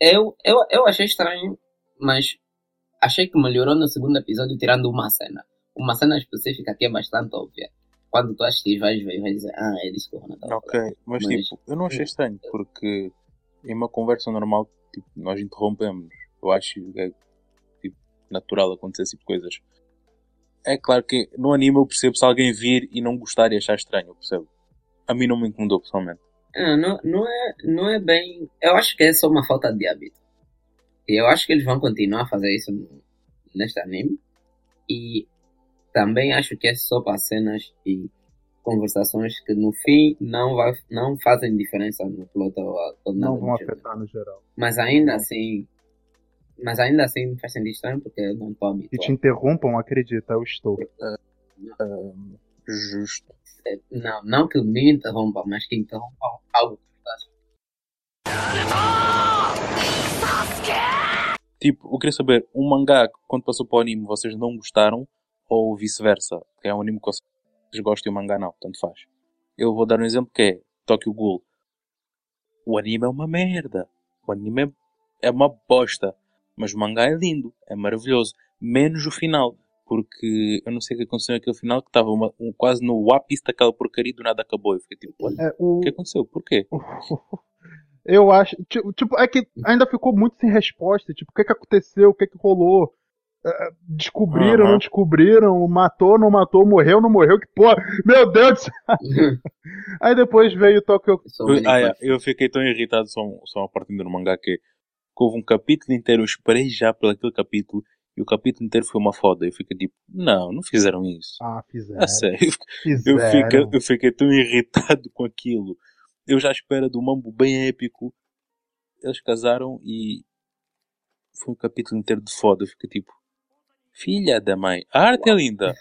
Speaker 3: eu, eu, eu achei estranho, mas achei que melhorou no segundo episódio, tirando uma cena. Uma cena específica que é bastante óbvia. Quando tu assistes, vais ver e vais dizer, ah, é disso que o Ronald estava a falar."
Speaker 2: Ok, mas,
Speaker 3: Mas-
Speaker 2: tipo, eu não achei estranho, porque em uma conversa normal, tipo, nós interrompemos. Eu acho que é tipo, natural acontecer esse tipo de coisas. É claro que no anime eu percebo se alguém vir e não gostar e achar estranho, eu percebo. A mim não me incomodou pessoalmente.
Speaker 3: Ah, não, não, é, não é bem. Eu acho que é só uma falta de hábito. E eu acho que eles vão continuar a fazer isso no- neste anime. E também acho que é só para cenas e conversações que no fim não, vai, não fazem diferença no plot ou, ou nada
Speaker 1: Não vão afetar no geral.
Speaker 3: Mas ainda assim. Mas ainda assim faz sentido estranho porque eu não estou
Speaker 1: Se te
Speaker 3: habituado.
Speaker 1: interrompam, acredita, eu estou.
Speaker 2: Ahm, justo.
Speaker 3: É, Não, não que me interrompa, mas que interrompa algo que estás.
Speaker 2: Tipo, eu queria saber, um mangá que quando passou para o anime vocês não gostaram ou vice-versa? Que é um anime que vocês gostam e o mangá não, tanto faz. Eu vou dar um exemplo que é Tokyo Ghoul. O anime é uma merda. O anime é, é uma bosta. Mas o mangá é lindo, é maravilhoso. Menos o final. Porque eu não sei o que aconteceu naquele final que estava um- quase no ápice daquela porcaria e do nada acabou. Eu fiquei tipo, olha,
Speaker 1: É, o,
Speaker 2: que aconteceu? Porquê? (laughs)
Speaker 1: eu acho. ti- Tipo, é que ainda ficou muito sem resposta. Tipo, o que que aconteceu? O que que rolou? É, Descobriram,
Speaker 2: Aham.
Speaker 1: não descobriram? Matou, não matou? Morreu, não morreu? Que porra! Meu Deus! do céu. (laughs) Aí depois veio Tokyo.
Speaker 3: Sou
Speaker 2: Eu, ah, é, eu fiquei tão irritado só, só a partir do mangá que, que houve um capítulo inteiro, eu esperei já por aquele capítulo e o capítulo inteiro foi uma foda. Eu fiquei tipo, não, não fizeram isso.
Speaker 1: Ah, fizeram.
Speaker 2: A sério, eu
Speaker 1: Fizeram.
Speaker 2: fiquei, eu fiquei tão irritado com aquilo. Eu já espero do mambo bem épico. Eles casaram e foi um capítulo inteiro de foda. Eu fiquei tipo, filha da mãe, a arte é linda.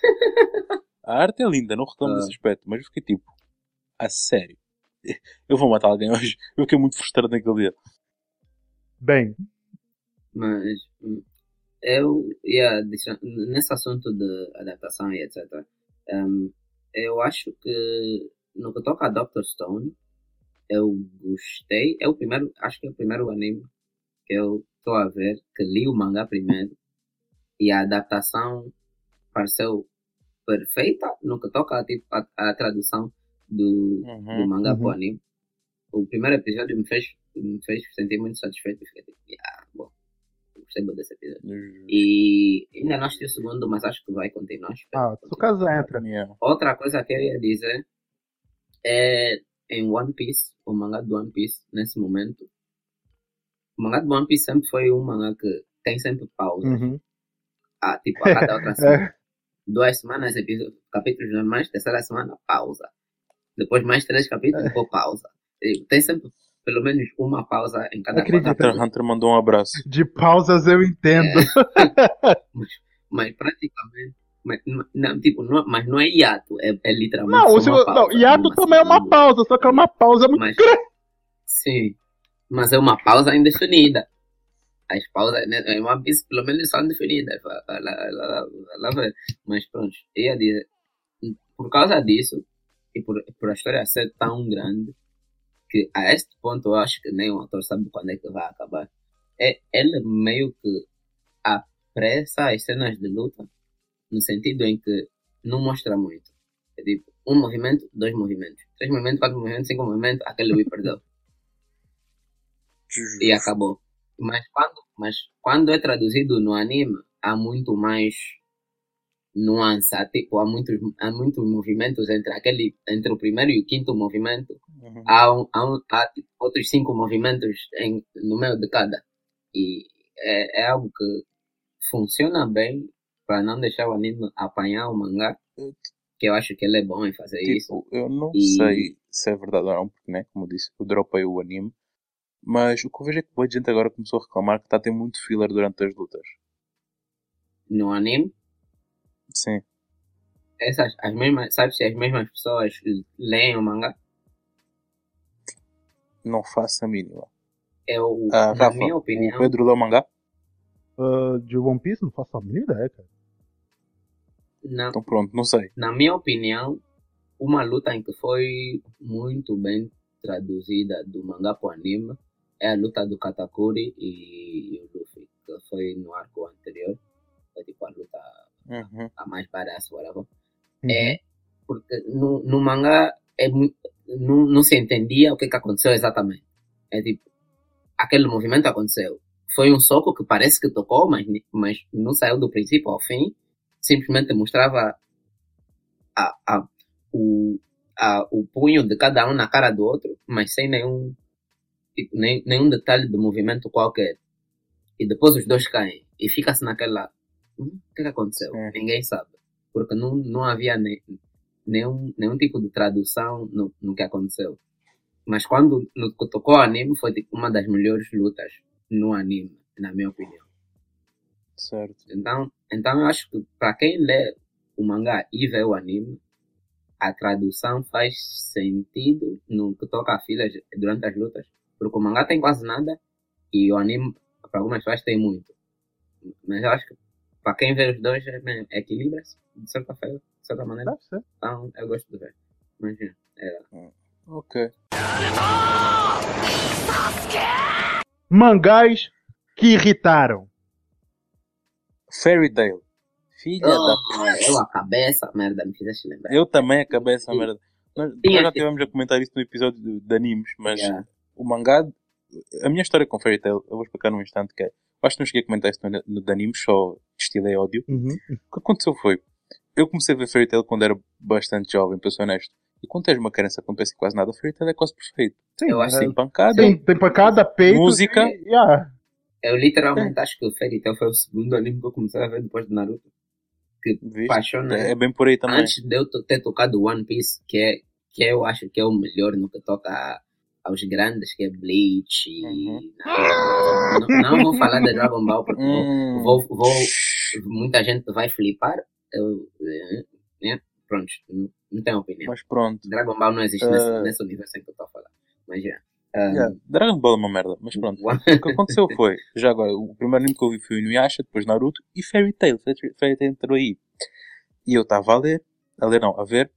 Speaker 2: A arte é linda, não reclamo
Speaker 3: Ah.
Speaker 2: desse aspecto, mas eu fiquei tipo, a sério. Eu vou matar alguém hoje. Eu fiquei muito frustrado naquele dia.
Speaker 1: Bem,
Speaker 3: Mas hum, eu ia deixar, nesse assunto de adaptação e etc. hum, eu acho que no que toca a Doctor Stone, eu gostei. É o primeiro, acho que é o primeiro anime que eu estou a ver, que li o mangá primeiro e a adaptação pareceu perfeita no que toca tipo, a, a tradução do,
Speaker 2: Uhum,
Speaker 3: do mangá
Speaker 1: uhum.
Speaker 3: para o anime. O primeiro episódio me fez, me fez sentir muito satisfeito. Fiquei tipo, ah, bom, gostei muito desse episódio. E ainda não assisti o segundo, mas acho que vai continuar.
Speaker 1: ah,
Speaker 3: continue.
Speaker 1: caso entra.
Speaker 2: Yeah.
Speaker 3: Outra coisa que eu ia dizer é em One Piece, o mangá do One Piece, nesse momento. O mangá do One Piece sempre foi um mangá que tem sempre pausa.
Speaker 1: Uhum.
Speaker 3: Ah, tipo, a cada outra (laughs) semana.
Speaker 1: É,
Speaker 3: Duas semanas, episódio, capítulos normais, terceira semana, pausa. Depois mais três capítulos, depois pausa. E tem sempre pelo menos uma pausa em cada
Speaker 1: Acredito.
Speaker 3: quarta
Speaker 2: Hunter Hunter mandou um abraço.
Speaker 1: De pausas eu entendo.
Speaker 3: mas praticamente. Mas, não, tipo, não, mas não é hiato, é, é literalmente.
Speaker 1: Não,
Speaker 3: uma pausa,
Speaker 1: não, hiato também é uma pausa, só que é uma pausa muito
Speaker 3: Mas-
Speaker 1: grande.
Speaker 3: Sim, mas é uma pausa indefinida. As pausas, né, em One Piece, pelo menos são definidas. Lá, lá, lá, lá, lá vai. Mas pronto, ia dizer, por causa disso, e por, por a história ser tão grande, que a este ponto eu acho que nem o autor sabe quando é que vai acabar. É, ele meio que apressa as cenas de luta, no sentido em que não mostra muito. É tipo, um movimento, dois movimentos. Três movimentos, quatro movimentos, cinco movimentos, aquele Wii perdeu. E acabou. Mas quando, mas quando é traduzido no anime, há muito mais nuance, há, tipo, há muitos, há muitos movimentos entre aquele, entre o primeiro e o quinto movimento.
Speaker 2: Uhum.
Speaker 3: Há, um, há, um, há tipo, outros cinco movimentos em, no meio de cada. E é, é algo que funciona bem para não deixar o anime apanhar o mangá. Que eu acho que ele é bom em fazer isso.
Speaker 2: Tipo, eu não
Speaker 3: E-
Speaker 2: sei se é verdade ou não, porque, né, como disse, eu dropei o anime. Mas o que eu vejo é que boa gente agora começou a reclamar que está a ter muito filler durante as lutas.
Speaker 3: No anime,
Speaker 2: Sim.
Speaker 3: essas, as mesmas, sabe se as mesmas pessoas leem o mangá?
Speaker 2: Não faço a mínima.
Speaker 3: Eu,
Speaker 2: Ah,
Speaker 3: na
Speaker 2: Rafa,
Speaker 3: minha opinião,
Speaker 2: o Pedro lê o mangá?
Speaker 1: Ah, de One Piece, não faço a mínima ideia, cara.
Speaker 3: na,
Speaker 2: Então pronto, não sei.
Speaker 3: na minha opinião, uma luta em que foi muito bem traduzida do mangá para o anime é a luta do Katakuri e, e o Luffy, que foi no arco anterior. Foi tipo a luta
Speaker 2: Uhum.
Speaker 3: a mais badass, whatever.
Speaker 1: Uhum.
Speaker 3: É, porque no, no mangá é muito, não, não se entendia o que, que aconteceu exatamente. É tipo, aquele movimento aconteceu. Foi um soco que parece que tocou, mas, mas não saiu do princípio ao fim. Simplesmente mostrava a, a, o, a, o punho de cada um na cara do outro, mas sem nenhum, tipo, nem, nenhum detalhe do movimento qualquer. E depois os dois caem. E fica-se naquela. "Hum, O que, que aconteceu?
Speaker 2: Sim.
Speaker 3: Ninguém sabe. Porque não, não havia ne, nenhum, nenhum tipo de tradução no, no que aconteceu. Mas quando no, que tocou o anime, foi tipo, uma das melhores lutas no anime, na minha opinião.
Speaker 2: Certo.
Speaker 3: Então, então eu acho que para quem lê o mangá e vê o anime, a tradução faz sentido no que toca a filas durante as lutas. Porque o mangá tem quase nada e o anime, para algumas pessoas, tem muito. Mas eu acho que para quem vê os dois, é equilibra-se, de certa feita, de certa maneira.
Speaker 1: Deve ser.
Speaker 3: Então, eu gosto de ver. Mas, é,
Speaker 2: Ok.
Speaker 1: Mangás que irritaram.
Speaker 2: Fairy Tail. Filha da
Speaker 3: Oh, eu acabei essa merda, me fizeste lembrar.
Speaker 2: Eu também acabei essa
Speaker 3: Sim.
Speaker 2: merda. Nós, nós já
Speaker 3: que-
Speaker 2: tivemos a comentar isso no episódio de, de animes, mas
Speaker 3: Yeah.
Speaker 2: o mangá. A minha história com Fairy Tail, eu vou explicar num instante que é. Acho que não cheguei a comentar isso no, no de animes, só destilei ódio.
Speaker 1: Uhum.
Speaker 2: O que aconteceu foi. Eu comecei a ver Fairy Tail quando era bastante jovem, para ser honesto. E quando tens uma criança que não pensa em quase nada, Fairy Tail é quase perfeito.
Speaker 1: Sim,
Speaker 3: Eu acho
Speaker 1: é,
Speaker 2: Tem pancada,
Speaker 1: tem, tem pancada, peito.
Speaker 2: Música.
Speaker 1: E, yeah.
Speaker 3: Eu literalmente acho que o Fairy Tail foi o segundo anime que eu comecei a ver depois de Naruto.
Speaker 2: viste?
Speaker 3: Paixona.
Speaker 2: É bem por aí também.
Speaker 3: Antes de eu ter tocado One Piece, que é que eu acho que é o melhor no que toca aos grandes, que é Bleach e
Speaker 2: Uhum.
Speaker 3: Naruto. Não, não vou falar de Dragon Ball porque vou-
Speaker 2: Hum.
Speaker 3: vou, vou, muita gente vai flipar. Eu, eh, né? Pronto, não, tenho opinião.
Speaker 2: Mas pronto.
Speaker 3: Dragon Ball não existe
Speaker 2: Eh,
Speaker 3: nesse, nesse universo em que eu estou a falar. Mas já. Ah,
Speaker 2: Yeah, Dragon Ball é uma merda, mas pronto. O que aconteceu foi, já agora, o primeiro anime que eu vi foi o Inuyasha, depois Naruto e Fairy Tail. Fairy Tail entrou aí. E eu estava a ler, a ler não, a ver,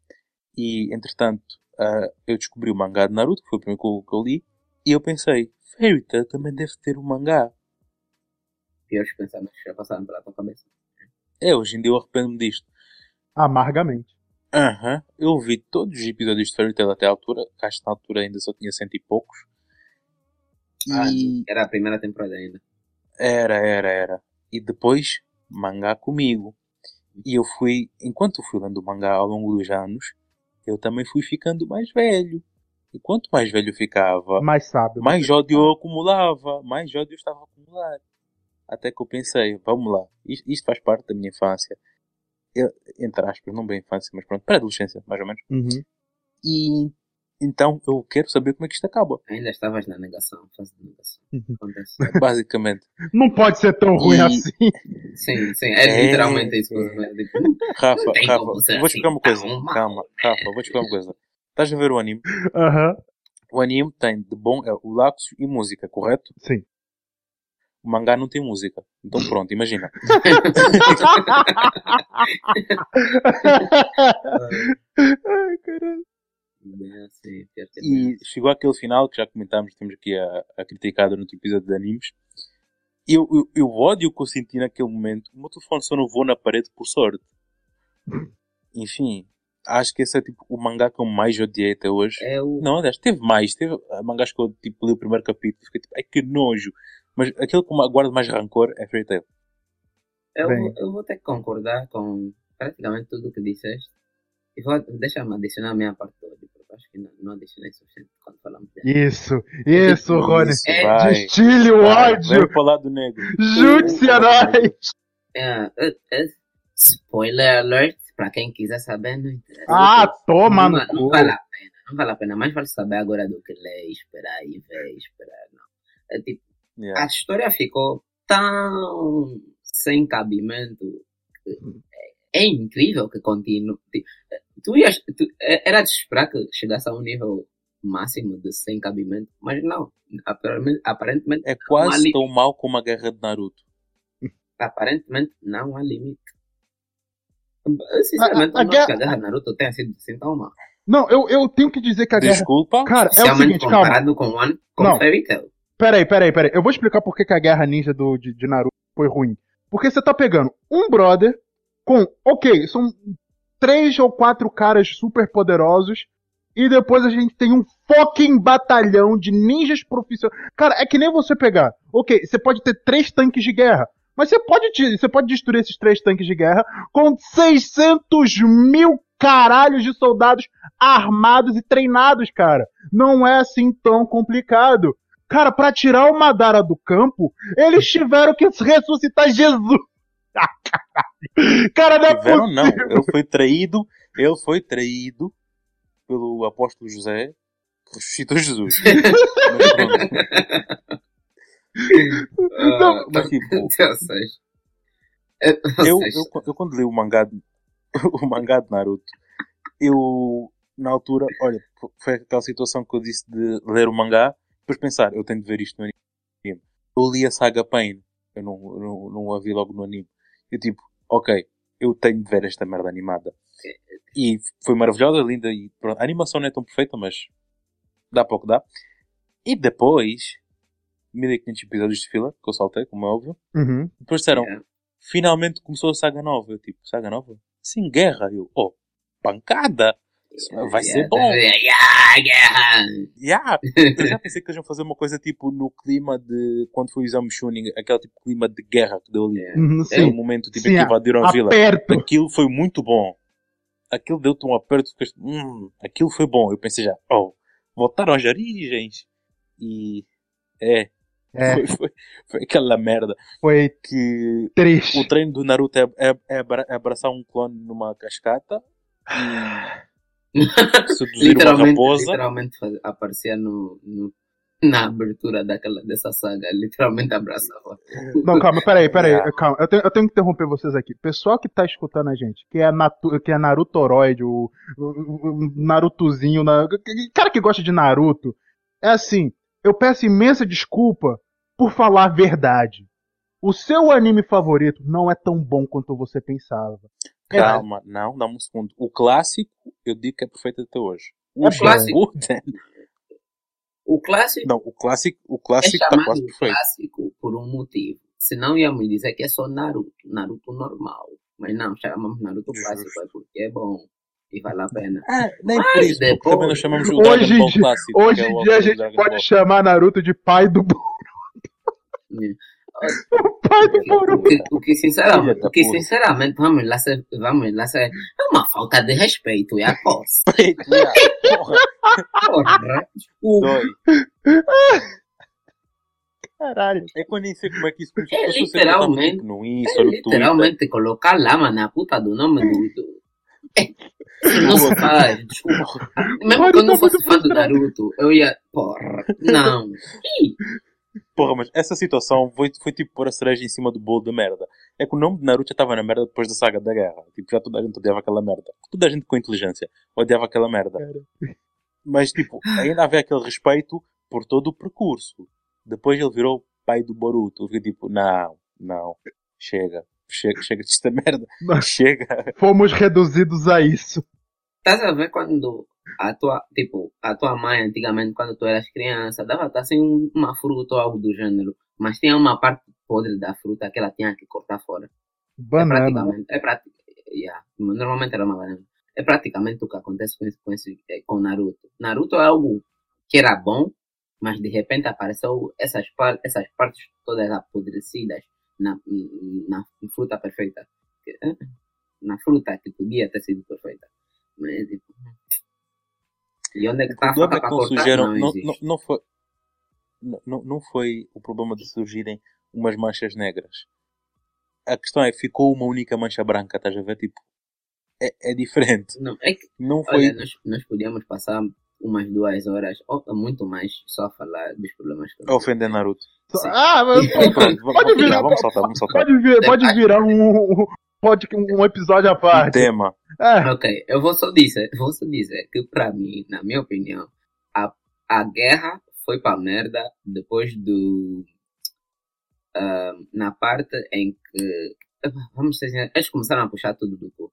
Speaker 2: e entretanto ah, eu descobri o mangá de Naruto, que foi o primeiro que eu, que eu li, e eu pensei, Fairy Tail também deve ter um mangá.
Speaker 3: Piores pensamentos que já passaram pela tua cabeça.
Speaker 2: É, hoje em dia eu arrependo-me disto.
Speaker 1: Amargamente.
Speaker 2: Aham, eu vi todos os episódios de Fairy Tail até à altura, que acho que na altura ainda só tinha cento e poucos.
Speaker 3: Ah,
Speaker 2: E
Speaker 3: era a primeira temporada ainda.
Speaker 2: Era, era, era. E depois, mangá comigo. E eu fui, enquanto eu fui lendo o mangá ao longo dos anos, eu também fui ficando mais velho. E quanto mais velho eu ficava,
Speaker 1: Mais sábio.
Speaker 2: mais ódio eu acumulava, mais ódio eu estava a acumular. Até que eu pensei, vamos lá, isto, isto faz parte da minha infância. Eu, entre aspas, não bem infância, mas pronto, pré-adolescência, mais ou menos.
Speaker 1: Uhum.
Speaker 2: E Então eu quero saber como é que isto acaba.
Speaker 3: Ainda estavas na negação, fase de negação.
Speaker 1: Uhum.
Speaker 3: Acontece. (laughs)
Speaker 2: Basicamente.
Speaker 1: Não pode ser tão ruim
Speaker 2: E-
Speaker 1: assim.
Speaker 3: Sim, sim, é,
Speaker 2: É.
Speaker 3: literalmente isso. É, tipo,
Speaker 2: Rafa,
Speaker 3: Não
Speaker 2: Rafa, vou
Speaker 3: assim
Speaker 2: explicar uma coisa.
Speaker 3: mal.
Speaker 2: Calma, Rafa, vou te explicar uma coisa. Estás a ver o anime?
Speaker 1: Aham.
Speaker 2: O anime tem de bom é o lápis e música, correto?
Speaker 1: Sim.
Speaker 2: O mangá não tem música. Então (laughs) pronto, imagina.
Speaker 1: Ai, caralho.
Speaker 3: é.
Speaker 2: E chegou aquele final que já comentámos, temos aqui a, a criticar no outro episódio de animes. E eu, eu, eu o ódio que eu senti naquele momento, o meu telefone só não voou na parede por sorte. (laughs) Enfim, acho que esse é tipo o mangá que eu mais odiei até hoje.
Speaker 3: É o.
Speaker 2: Não, aliás, teve mais. Teve mangás que eu tipo, li o primeiro capítulo e fiquei tipo, ai que nojo. Mas aquele que me guarda mais rancor é Fairy Tail.
Speaker 3: Eu,
Speaker 1: Bem.
Speaker 3: eu vou ter que concordar com praticamente tudo o que disseste. E vou deixar-me adicionar a minha parte toda, porque acho que não, não adicionei o suficiente quando falamos dele.
Speaker 1: Isso, isso, Rony.
Speaker 2: Isso,
Speaker 3: É.
Speaker 1: Destile o ódio.
Speaker 2: Vem pro lado negro.
Speaker 1: Junte-se a nós.
Speaker 3: É, é, é, spoiler alert, pra quem quiser saber, não interessa.
Speaker 1: Ah, toma
Speaker 3: não, não vale a pena, não vale a pena. Mais vale saber agora do que ler, esperar e ver, esperar. Não. É tipo,
Speaker 2: Yeah.
Speaker 3: a história ficou tão sem cabimento. É, é incrível que continue. Ti- Tu ias, tu- é- era de esperar que chegasse a um nível máximo de sem cabimento, mas não. Aparentemente, aparentemente,
Speaker 2: É quase tão mal como a guerra de Naruto.
Speaker 3: aparentemente não há limite. Sinceramente,
Speaker 1: A- a- a
Speaker 3: não
Speaker 1: guerra-
Speaker 3: acho que a guerra de Naruto tenha sido assim tão mal.
Speaker 1: Não, eu, eu tenho que dizer que a guerra.
Speaker 2: Desculpa.
Speaker 1: Cara, é o seguinte, calma.
Speaker 3: comparado com One, com
Speaker 1: Não.
Speaker 3: Fairy Tail.
Speaker 1: Peraí, peraí, peraí. Eu vou explicar por que, a guerra ninja do, de, de Naruto foi ruim. Porque você tá pegando um brother com. Ok, são três ou quatro caras super poderosos. E depois a gente tem um fucking batalhão de ninjas profissionais. Cara, é que nem você pegar. Ok, você pode ter três tanques de guerra. Mas você pode, você pode destruir esses três tanques de guerra com 600 mil caralhos de soldados armados e treinados, cara. Não é assim tão complicado. Cara, pra tirar o Madara do campo, eles tiveram que ressuscitar Jesus. (laughs) Ah, caralho. Cara, não é
Speaker 2: Tiveram não.
Speaker 1: possível.
Speaker 2: Ele foi traído. Ele foi traído pelo apóstolo José que ressuscitou Jesus. (laughs)
Speaker 1: Não,
Speaker 3: Ah,
Speaker 2: mas tipo,
Speaker 3: seja, (laughs) é,
Speaker 2: Eu, eu, eu quando li o mangá, de, o mangá de Naruto, eu, na altura, olha, foi aquela situação que eu disse de ler o mangá, depois pensar, eu tenho de ver isto no anime. Eu li a saga Pain, eu não, não, não a vi logo no anime. Eu tipo, ok, eu tenho de ver esta merda animada. E foi maravilhosa, linda, e pronto. A animação não é tão perfeita, mas dá para o que dá. E depois, 1500 episódios de fila, que eu saltei, como é óbvio.
Speaker 1: Uhum.
Speaker 2: Depois disseram,
Speaker 3: yeah.
Speaker 2: finalmente começou a saga nova. Eu tipo, saga nova? Sim, guerra. Eu, oh, pancada. Isso vai ser bom. (laughs)
Speaker 3: yeah. (laughs)
Speaker 2: Eu já pensei que eles iam fazer uma coisa tipo no clima de quando foi o exame Shuning, aquele tipo de clima de guerra que deu ali.
Speaker 1: Uhum, sim.
Speaker 2: momento tipo
Speaker 1: Sim,
Speaker 2: que invadiram a vila.
Speaker 1: Aperto.
Speaker 2: Aquilo foi muito bom. Aquilo deu-te um aperto. ficaste, Hum, aquilo foi bom. Eu pensei já, oh, voltaram às origens. E é,
Speaker 1: É,
Speaker 2: foi, foi, foi aquela merda
Speaker 1: foi
Speaker 2: que
Speaker 1: triste.
Speaker 2: o treino do Naruto é, é, é abra- é abraçar um clone numa cascata e uma
Speaker 3: literalmente,
Speaker 2: raposa.
Speaker 3: literalmente aparecia no, no- na abertura daquela, dessa saga, literalmente abraçava.
Speaker 1: Não, calma, peraí, peraí,
Speaker 2: Yeah.
Speaker 1: calma. Eu tenho, eu tenho que interromper vocês aqui. Pessoal que tá escutando a gente, que é, Natu, que é Narutoroid, o, o, o Narutozinho, na- cara que gosta de Naruto, é assim, eu peço imensa desculpa por falar a verdade. O seu anime favorito não é tão bom quanto você pensava.
Speaker 2: Calma, não, dá-me um segundo. O clássico, eu digo que é perfeito até hoje. O
Speaker 3: É clássico. O clássico
Speaker 2: Não, o clássico, o
Speaker 3: é
Speaker 2: clássico está
Speaker 3: chamado
Speaker 2: quase perfeito.
Speaker 3: clássico por um motivo. Senão ia me dizer que é só Naruto, Naruto normal. Mas não, chamamos Naruto
Speaker 2: Justo.
Speaker 3: clássico é porque é bom e vale a pena.
Speaker 2: Ah, nem
Speaker 3: Mas
Speaker 2: por isso,
Speaker 3: depois-
Speaker 2: também nós chamamos o
Speaker 1: Hoje
Speaker 2: Dragon Ball
Speaker 1: dia-
Speaker 2: clássico.
Speaker 1: Hoje
Speaker 2: é
Speaker 1: em
Speaker 2: o
Speaker 1: dia a gente pode chamar Naruto de pai do
Speaker 3: Yeah.
Speaker 1: pai do
Speaker 3: O
Speaker 1: Boruto.
Speaker 3: que, o que sinceramente, o que sinceramente, vamos lá, ser, vamos lá, ser, é uma falta de respeito, é a coisa. (laughs)
Speaker 2: Peito, yeah, porra,
Speaker 3: Porra. O,
Speaker 2: dói.
Speaker 1: Caralho.
Speaker 2: É eu nem sei como é que isso.
Speaker 3: É literalmente-
Speaker 2: no Insta,
Speaker 3: é literalmente colocar lama na puta do nome do. do Não se faz, desculpa. (laughs) Mesmo que eu não fosse fã do. Naruto, eu ia. Porra, não. (laughs) Ih,
Speaker 2: Porra, mas essa situação foi, foi tipo pôr a cereja em cima do bolo de merda. É que o nome de Naruto já estava na merda depois da saga da guerra. Tipo, já toda a gente odiava aquela merda. Toda a gente com inteligência odiava aquela merda. Mas, tipo, (laughs) ainda havia aquele respeito por todo o percurso. Depois ele virou pai do Boruto. Eu fiquei tipo, não, não, chega, chega, chega desta merda, chega.
Speaker 1: fomos reduzidos a isso.
Speaker 3: Estás a ver quando a tua, tipo, a tua mãe antigamente, quando tu eras criança, dava-te assim um- uma fruta ou algo do gênero, mas tinha uma parte podre da fruta que ela tinha que cortar fora. É
Speaker 1: Banana.
Speaker 3: praticamente, é prática, yeah, normalmente era uma banana. É praticamente o que acontece com, esse, com, esse, eh, com Naruto. Naruto é algo que era bom, mas de repente apareceu essas, par, essas partes todas apodrecidas na, na fruta perfeita. Eh, Na fruta que podia ter sido perfeita. Mas, tipo, e onde é que está a
Speaker 2: problema
Speaker 3: faca
Speaker 2: é
Speaker 3: para
Speaker 2: não
Speaker 3: cortar? Não
Speaker 2: não,
Speaker 3: existe.
Speaker 2: não, não foi, não, não- foi o problema de surgirem umas manchas negras. A questão é, ficou uma única mancha branca, estás a ver? Tipo, é, é diferente.
Speaker 3: Não, é que
Speaker 2: Não foi.
Speaker 3: Olha, nós, nós podíamos passar umas duas horas, ou muito mais, só a falar dos problemas que
Speaker 2: a ofender Naruto.
Speaker 3: Sim.
Speaker 1: Ah, mas
Speaker 2: vamos vamos
Speaker 1: pode virar um, pode, um episódio à
Speaker 2: Um
Speaker 1: parte.
Speaker 2: tema.
Speaker 1: É,
Speaker 3: Ok, eu vou só dizer, vou só dizer que para mim, na minha opinião, a, a guerra foi pra merda depois do. ah, na parte em que. Vamos dizer, eles começaram a puxar tudo do cu.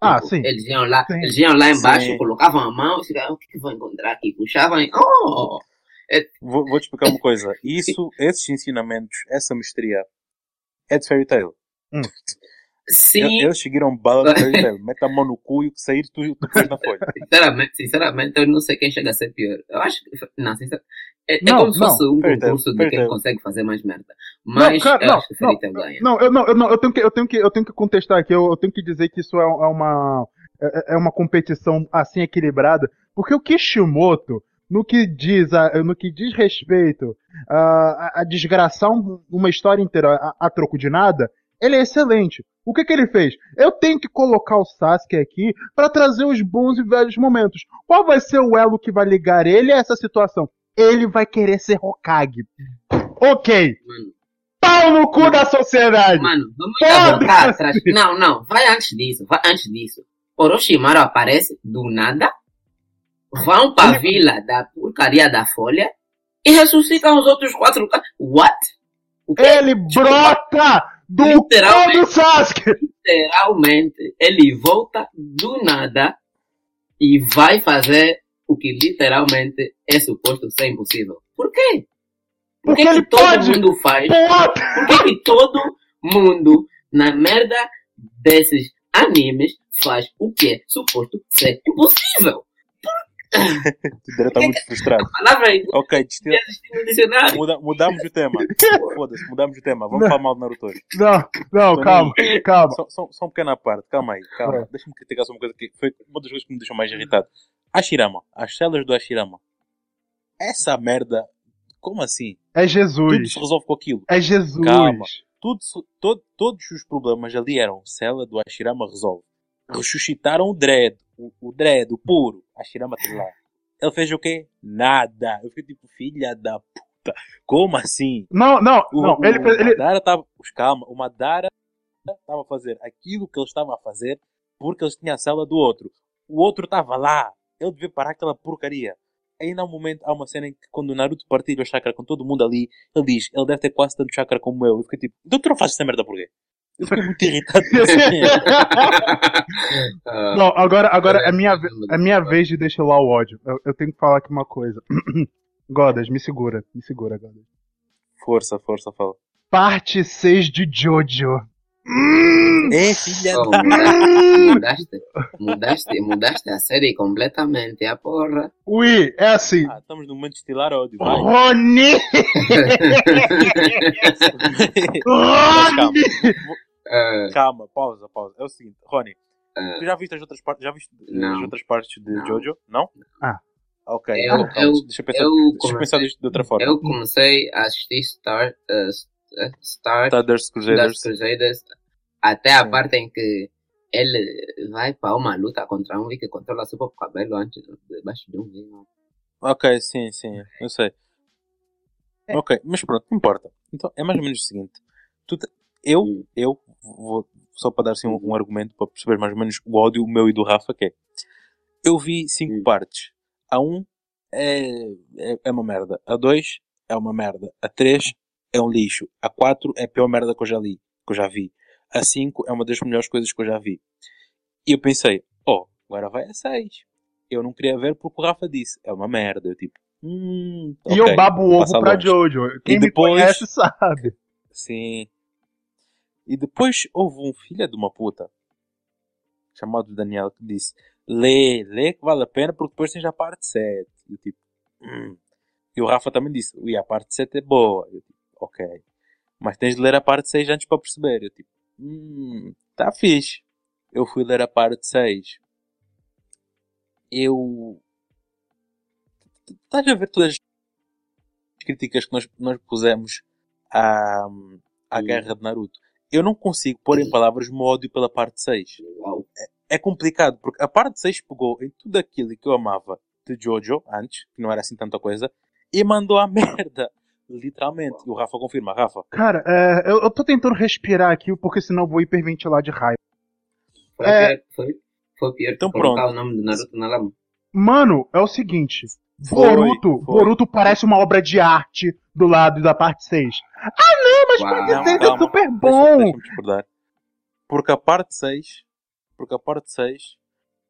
Speaker 1: Ah,
Speaker 3: Tipo,
Speaker 1: sim.
Speaker 3: Eles iam lá,
Speaker 1: Sim.
Speaker 3: eles iam lá embaixo,
Speaker 2: Sim.
Speaker 3: colocavam a mão, e ficavam, o que, que vou encontrar aqui? Puxavam e. Oh!
Speaker 2: Vou, vou te explicar uma coisa. Isso, esses ensinamentos, essa mestria, é de fairy tale. (laughs)
Speaker 3: Sim,
Speaker 2: Eles seguiram bala de (laughs) fairy tale. Mete a mão no cu e o que sair tu, tu pões na folha.
Speaker 3: Sinceramente, sinceramente, eu não sei quem chega a ser pior. Eu acho que. Não, sinceramente. É, é
Speaker 1: Não,
Speaker 3: como se
Speaker 1: não.
Speaker 3: fosse um
Speaker 2: Perdeu,
Speaker 3: concurso de quem
Speaker 2: perdeu.
Speaker 3: consegue fazer mais merda. Mas
Speaker 1: cara,
Speaker 3: eu
Speaker 1: não,
Speaker 3: acho que o
Speaker 1: não,
Speaker 3: ganha.
Speaker 1: Não, eu não, eu não, eu tenho que, eu tenho que, eu tenho que contestar aqui, eu, eu tenho que dizer que isso é, é uma, é, é uma competição assim equilibrada, porque o Kishimoto, no que diz, a, no que diz respeito a, a, desgraçar um- uma história inteira a, a troco de nada, ele é excelente. O que que ele fez? Eu tenho que colocar o Sasuke aqui para trazer os bons e velhos momentos. Qual vai ser o elo que vai ligar ele a essa situação? Ele vai querer ser Hokage. Ok.
Speaker 3: Mano,
Speaker 1: Pau no cu da sociedade!
Speaker 3: mano, vamos voltar atrás. Não, não, vai antes disso, vai antes disso. Orochimaru aparece do nada, vão pra vila da porcaria da folha e ressuscitam os outros quatro. What?
Speaker 1: Ele brota do
Speaker 3: Literalmente.
Speaker 1: do Sasuke!
Speaker 3: literalmente ele volta do nada e vai fazer o que literalmente é suposto ser impossível. Por quê? Por
Speaker 1: Porque
Speaker 3: que,
Speaker 1: ele
Speaker 3: que todo
Speaker 1: pode.
Speaker 3: mundo faz?
Speaker 1: Pode!
Speaker 3: Por que, que todo mundo na merda desses animes faz o que é suposto ser impossível?
Speaker 2: O Dera está muito frustrado.
Speaker 3: A palavra é
Speaker 2: Ok, destila-
Speaker 3: existe no dicionário.
Speaker 2: muda, mudamos o tema. (laughs) Foda-se, mudamos o tema. Vamos
Speaker 1: Não.
Speaker 2: falar mal de Naruto hoje.
Speaker 1: Não, não,
Speaker 2: Tô
Speaker 1: calma, calma.
Speaker 2: Só, só, só um pequeno à parte, calma aí, calma.
Speaker 1: É.
Speaker 2: Deixa-me criticar só uma coisa que foi uma das coisas que me deixou mais irritado. Ashirama, as celas do Ashirama. Essa merda, como assim?
Speaker 1: É
Speaker 2: Tudo
Speaker 1: Jesus.
Speaker 2: se resolve com aquilo.
Speaker 1: É Jesus.
Speaker 2: Calma. Tudo, todo, todos os problemas ali eram cela do Ashirama resolve. Ressuscitaram o Dread, o, o Dread, o puro. Ashirama tá lá. Ele fez o quê? Nada. Eu fiquei tipo, filha da puta. Como assim?
Speaker 1: Não, não,
Speaker 2: O,
Speaker 1: não. Ele,
Speaker 2: o
Speaker 1: ele,
Speaker 2: Madara tava. Calma, o Madara estava a fazer aquilo que ele estava a fazer porque eles tinham a cela do outro. O outro estava lá. Ele devia parar aquela porcaria. Ainda há um momento, há uma cena em que quando o Naruto partilha o chakra com todo mundo ali, ele diz, ele deve ter quase tanto chakra como eu. Eu fiquei tipo, então tu não fazes essa merda porquê? Eu fiquei muito irritado com essa (laughs) merda.
Speaker 3: Ah,
Speaker 1: Não, agora, agora é minha, é minha vez de deixar lá o ódio. Eu, eu tenho que falar aqui uma coisa. (clears throat) Godas, me segura, me segura, Godas.
Speaker 2: Força, força, fala.
Speaker 1: Parte 6 de Jojo. Hum,
Speaker 2: É, filha
Speaker 3: oh,
Speaker 2: da...
Speaker 3: mudaste, mudaste, mudaste a série completamente, a porra.
Speaker 1: ui, é assim.
Speaker 2: Ah, estamos num momento de estilar ódio, vai.
Speaker 1: Rony! (laughs)
Speaker 2: Mas calma,
Speaker 3: Ah,
Speaker 2: calma, pausa, pausa. É o seguinte, Rony,
Speaker 3: Ah.
Speaker 2: tu já viste as outras partes, já viste
Speaker 3: Não.
Speaker 2: as outras partes de
Speaker 3: Não.
Speaker 2: Jojo? Não?
Speaker 1: Ah.
Speaker 2: Ok,
Speaker 3: Eu-
Speaker 2: então, calma,
Speaker 3: eu-
Speaker 2: deixa eu pensar,
Speaker 3: eu
Speaker 2: deixa eu
Speaker 3: comecei-
Speaker 2: pensar disto de outra forma.
Speaker 3: eu comecei a assistir Star, uh, Star
Speaker 2: Stardust
Speaker 3: das
Speaker 2: Crusaders.
Speaker 3: Crusaders até a
Speaker 2: Sim.
Speaker 3: parte em que ele vai para uma luta contra um que controla seu próprio cabelo antes debaixo de um vinho.
Speaker 2: Ok, sim, sim, eu sei.
Speaker 3: É.
Speaker 2: Ok, mas pronto, não importa. Então é mais ou menos o seguinte. Tu te- eu,
Speaker 3: Hum.
Speaker 2: eu, vou, só para dar assim, um, um argumento para perceber mais ou menos o ódio meu e do Rafa, que é. Eu vi cinco
Speaker 3: Hum.
Speaker 2: partes. A um é, é, é uma merda. A dois é uma merda. A três é um lixo. A quatro é a pior merda que eu já li, que eu já vi. A cinco é uma das melhores coisas que eu já vi. E eu pensei, oh, agora vai a seis. Eu não queria ver porque o Rafa disse, é uma merda. Eu tipo, hum,
Speaker 1: E eu babo o ovo pra
Speaker 2: longe.
Speaker 1: Jojo. Quem
Speaker 2: E
Speaker 1: me
Speaker 2: depois-
Speaker 1: conhece sabe.
Speaker 2: Sim. E depois houve um filho de uma puta chamado Daniel que disse: Lê, lê que vale a pena porque depois tens a parte 7. E tipo, hum. E o Rafa também disse: Ui, a parte 7 é boa. Eu tipo, ok. Mas tens de ler a parte 6 antes para perceber. Eu tipo, hum, tá fixe. Eu fui ler a parte 6. Eu. Estás a ver todas as críticas que nós, nós pusemos à, à guerra de Naruto? Eu não consigo pôr em palavras o meu ódio pela parte 6
Speaker 3: Uau.
Speaker 2: é complicado, porque a parte 6 pegou em tudo aquilo que eu amava de Jojo antes, que não era assim tanta coisa, e mandou a (laughs) merda. Literalmente. E o Rafa confirma, Rafa.
Speaker 1: Cara, é, eu, eu tô tentando respirar aqui, porque senão eu vou hiperventilar de raiva.
Speaker 3: Foi,
Speaker 1: É.
Speaker 3: foi, foi pior
Speaker 2: Então pronto.
Speaker 3: o nome do Naruto na lama.
Speaker 1: Mano, é o seguinte.
Speaker 2: Foi,
Speaker 1: Boruto,
Speaker 2: foi.
Speaker 1: Boruto parece uma obra de arte do lado da parte 6. Ah não, mas
Speaker 3: Uau.
Speaker 1: parte
Speaker 3: Não,
Speaker 1: 6 é
Speaker 2: calma.
Speaker 1: super
Speaker 2: Deixa-
Speaker 1: bom.
Speaker 2: Deixa-me discordar. Porque a parte 6, porque a parte 6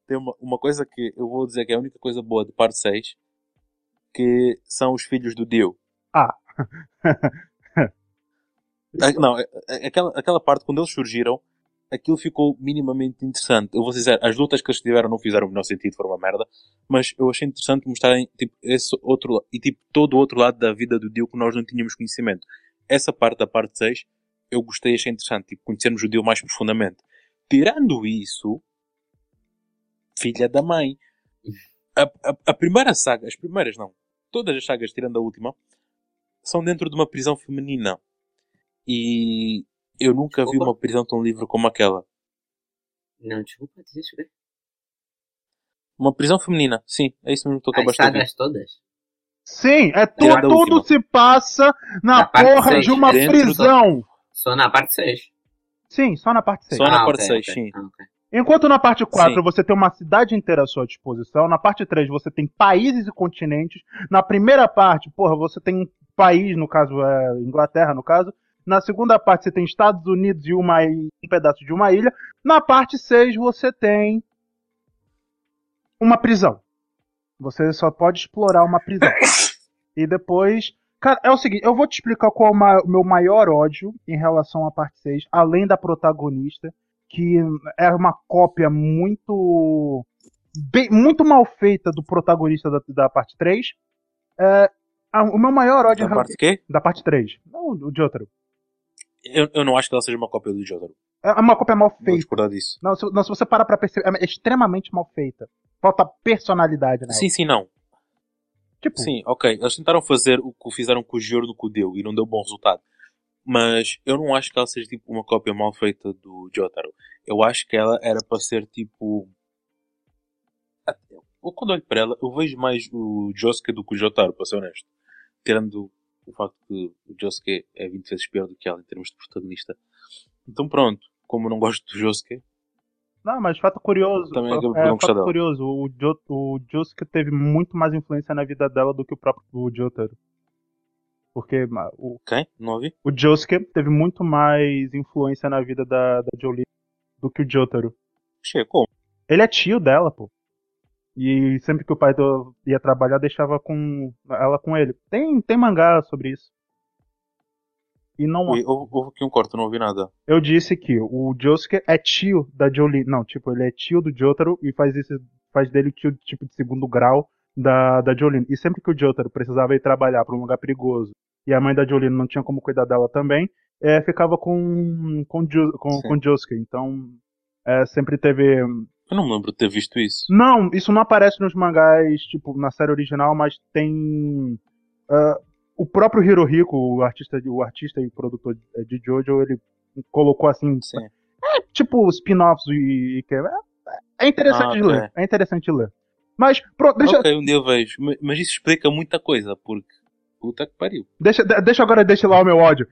Speaker 2: tem uma, uma coisa que eu vou dizer que é a única coisa boa de parte 6, que são os filhos do Dio.
Speaker 1: Ah.
Speaker 2: Ah, (laughs) Não, é- é- aquela, aquela parte quando eles surgiram, aquilo ficou minimamente interessante. Eu vou dizer, as lutas que eles tiveram não fizeram o menor sentido, foram uma merda, mas eu achei interessante mostrarem tipo, esse outro e tipo todo o outro lado da vida do Dio que nós não tínhamos conhecimento. Essa parte da parte 6 eu gostei, achei interessante, tipo, conhecermos o Dio mais profundamente. Tirando isso, filha da mãe. A, a, a primeira saga, as primeiras não, todas as sagas tirando a última, são dentro de uma prisão feminina. E eu nunca vi
Speaker 3: Desculpa?
Speaker 2: uma prisão tão livre como aquela.
Speaker 3: Não, desculpa, dizes o quê?
Speaker 2: Uma prisão feminina, sim, é isso mesmo que
Speaker 3: As
Speaker 2: acabaste de ouvir.
Speaker 3: sagas todas?
Speaker 1: Sim, é tu,
Speaker 2: a
Speaker 1: tudo
Speaker 2: última.
Speaker 1: se passa na
Speaker 3: Na parte
Speaker 1: porra
Speaker 3: seis,
Speaker 1: de uma prisão.
Speaker 3: Só na parte 6.
Speaker 1: Sim, só na parte 6.
Speaker 2: Só na
Speaker 3: ah,
Speaker 2: parte
Speaker 3: ok,
Speaker 2: seis,
Speaker 3: ok.
Speaker 2: sim.
Speaker 3: Ah, ok.
Speaker 1: Enquanto na parte 4
Speaker 2: Sim.
Speaker 1: você tem uma cidade inteira à sua disposição, na parte 3 você tem países e continentes, na primeira parte, porra, você tem um país, no caso é Inglaterra, no caso, na segunda parte você tem Estados Unidos e uma, um pedaço de uma ilha, na parte 6 você tem uma prisão. Você só pode explorar uma prisão. E depois. Cara, é o seguinte, eu vou te explicar qual é o meu maior ódio em relação à parte 6, além da protagonista, que é uma cópia muito. bem- muito mal feita do protagonista da, da parte 3. É, a- o meu maior ódio
Speaker 2: Da parte quê?
Speaker 1: da parte 3. Não, o de outro.
Speaker 2: Eu, eu não acho que ela seja uma cópia do Jotaro.
Speaker 1: É uma cópia mal
Speaker 2: Vou
Speaker 1: feita.
Speaker 2: discordar disso.
Speaker 1: Não se, não, se você parar pra perceber, é extremamente mal feita. Falta personalidade nela.
Speaker 2: Sim, sim, não.
Speaker 1: Tipo,
Speaker 2: Sim, ok. Eles tentaram fazer o que fizeram com o Giorno que o deu e não deu bom resultado. Mas eu não acho que ela seja tipo uma cópia mal feita do Jotaro. Eu acho que ela era para ser tipo. Quando olho para ela, eu vejo mais o Josuke do que o Jotaro, para ser honesto. Tirando o facto que o Josuke é 20 vezes pior do que ela em termos de protagonista. Então pronto, como eu não gosto do Josuke,
Speaker 1: Não, mas fato curioso.
Speaker 2: Também
Speaker 1: é,
Speaker 2: acabo por não gostar
Speaker 1: fato
Speaker 2: dela.
Speaker 1: curioso. O, jo, o Josuke teve muito mais influência na vida dela do que o próprio o Jotaro. Porque o,
Speaker 2: quem? Não ouvi?
Speaker 1: o Josuke teve muito mais influência na vida da, da Jolie do que o Jotaro.
Speaker 2: Che, como?
Speaker 1: Ele é tio dela, pô. E sempre que o pai do, ia trabalhar, deixava com ela com ele. Tem, tem mangá sobre isso. E não
Speaker 2: houve, aqui um corte, eu não ouvi nada.
Speaker 1: Eu disse que o Josuke é tio da Jolie. Não, tipo, ele é tio do Jotaro e faz isso, faz dele tio tipo de segundo grau da, da Jolene. E sempre que o Jotaro precisava ir trabalhar para um lugar perigoso e a mãe da Jolene não tinha como cuidar dela também, é, ficava com com, Jo- com,
Speaker 2: Sim.
Speaker 1: com Josuke. Então, é, sempre teve.
Speaker 2: Eu não me lembro de ter visto isso.
Speaker 1: Não, isso não aparece nos mangás, tipo, na série original, mas tem. ah, o próprio Hirohiko, o artista, o artista e produtor de Jojo, ele colocou assim
Speaker 2: Sim.
Speaker 1: é tipo spin-offs e, que é, é interessante
Speaker 2: Ah,
Speaker 1: de ler.
Speaker 2: ok.
Speaker 1: É interessante de ler. Mas, pronto, deixa,
Speaker 2: Ok, um dia eu vejo. Ma- Mas isso explica muita coisa, porque. Puta que pariu.
Speaker 1: deixa, de- deixa agora destilar o meu ódio.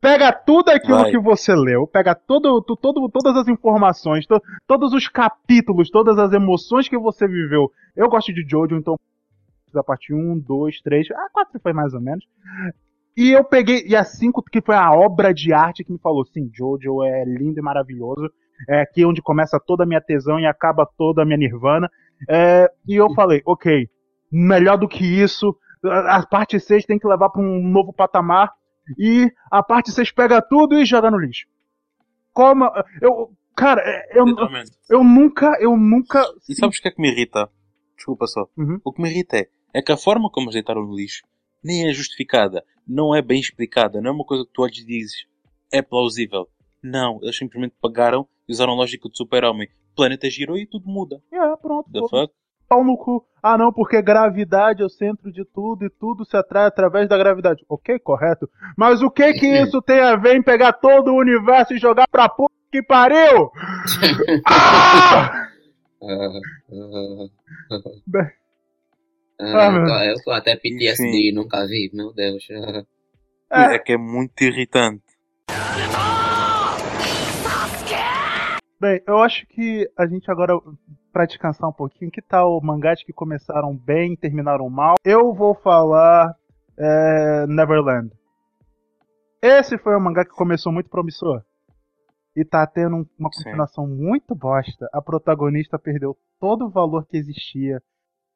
Speaker 1: Pega tudo aquilo
Speaker 2: Vai.
Speaker 1: que você leu, pega todo, todo, todas as informações, to- todos os capítulos, todas as emoções que você viveu. Eu gosto de Jojo, então da parte 1, 2, 3, a 4 foi mais ou menos. E eu peguei, e a 5, que foi a obra de arte que me falou, sim, Jojo é lindo e maravilhoso. É aqui onde começa toda a minha tesão e acaba toda a minha nirvana. É, e eu falei, ok, melhor do que isso, a a parte 6 tem que levar para um novo patamar. E a parte 6 pega tudo e joga no lixo. Como. Eu. Cara, é, eu,
Speaker 2: Literalmente.
Speaker 1: eu nunca. Eu nunca.
Speaker 2: E sabes o que é que me irrita? Desculpa só.
Speaker 1: Uhum.
Speaker 2: O que me irrita é, é que a forma como eles deitaram no lixo nem é justificada, não é bem explicada, não é uma coisa que tu olhas e dizes é plausível. Não, eles simplesmente pagaram e usaram a lógica do super-homem. O planeta girou e tudo muda.
Speaker 1: É, pronto.
Speaker 2: The fuck?
Speaker 1: Pau no cu. Ah, não, porque gravidade é o centro de tudo e tudo se atrai através da gravidade. Ok, correto. Mas o que que (laughs) isso tem a ver em pegar todo o universo e jogar pra puta que pariu? (laughs) ah!
Speaker 3: Ah, (laughs) ah,
Speaker 1: Bem.
Speaker 3: ah,
Speaker 1: Ah,
Speaker 3: eu tô até PTSD,
Speaker 2: Sim.
Speaker 3: nunca vi, meu Deus.
Speaker 1: É.
Speaker 2: É que é muito irritante.
Speaker 1: Bem, eu acho que a gente agora, pra descansar um pouquinho, que tal mangás que começaram bem e terminaram mal? Eu vou falar é, Neverland. Esse foi um mangá que começou muito promissor. E tá tendo um- uma
Speaker 2: Sim.
Speaker 1: continuação muito bosta. A protagonista perdeu todo o valor que existia.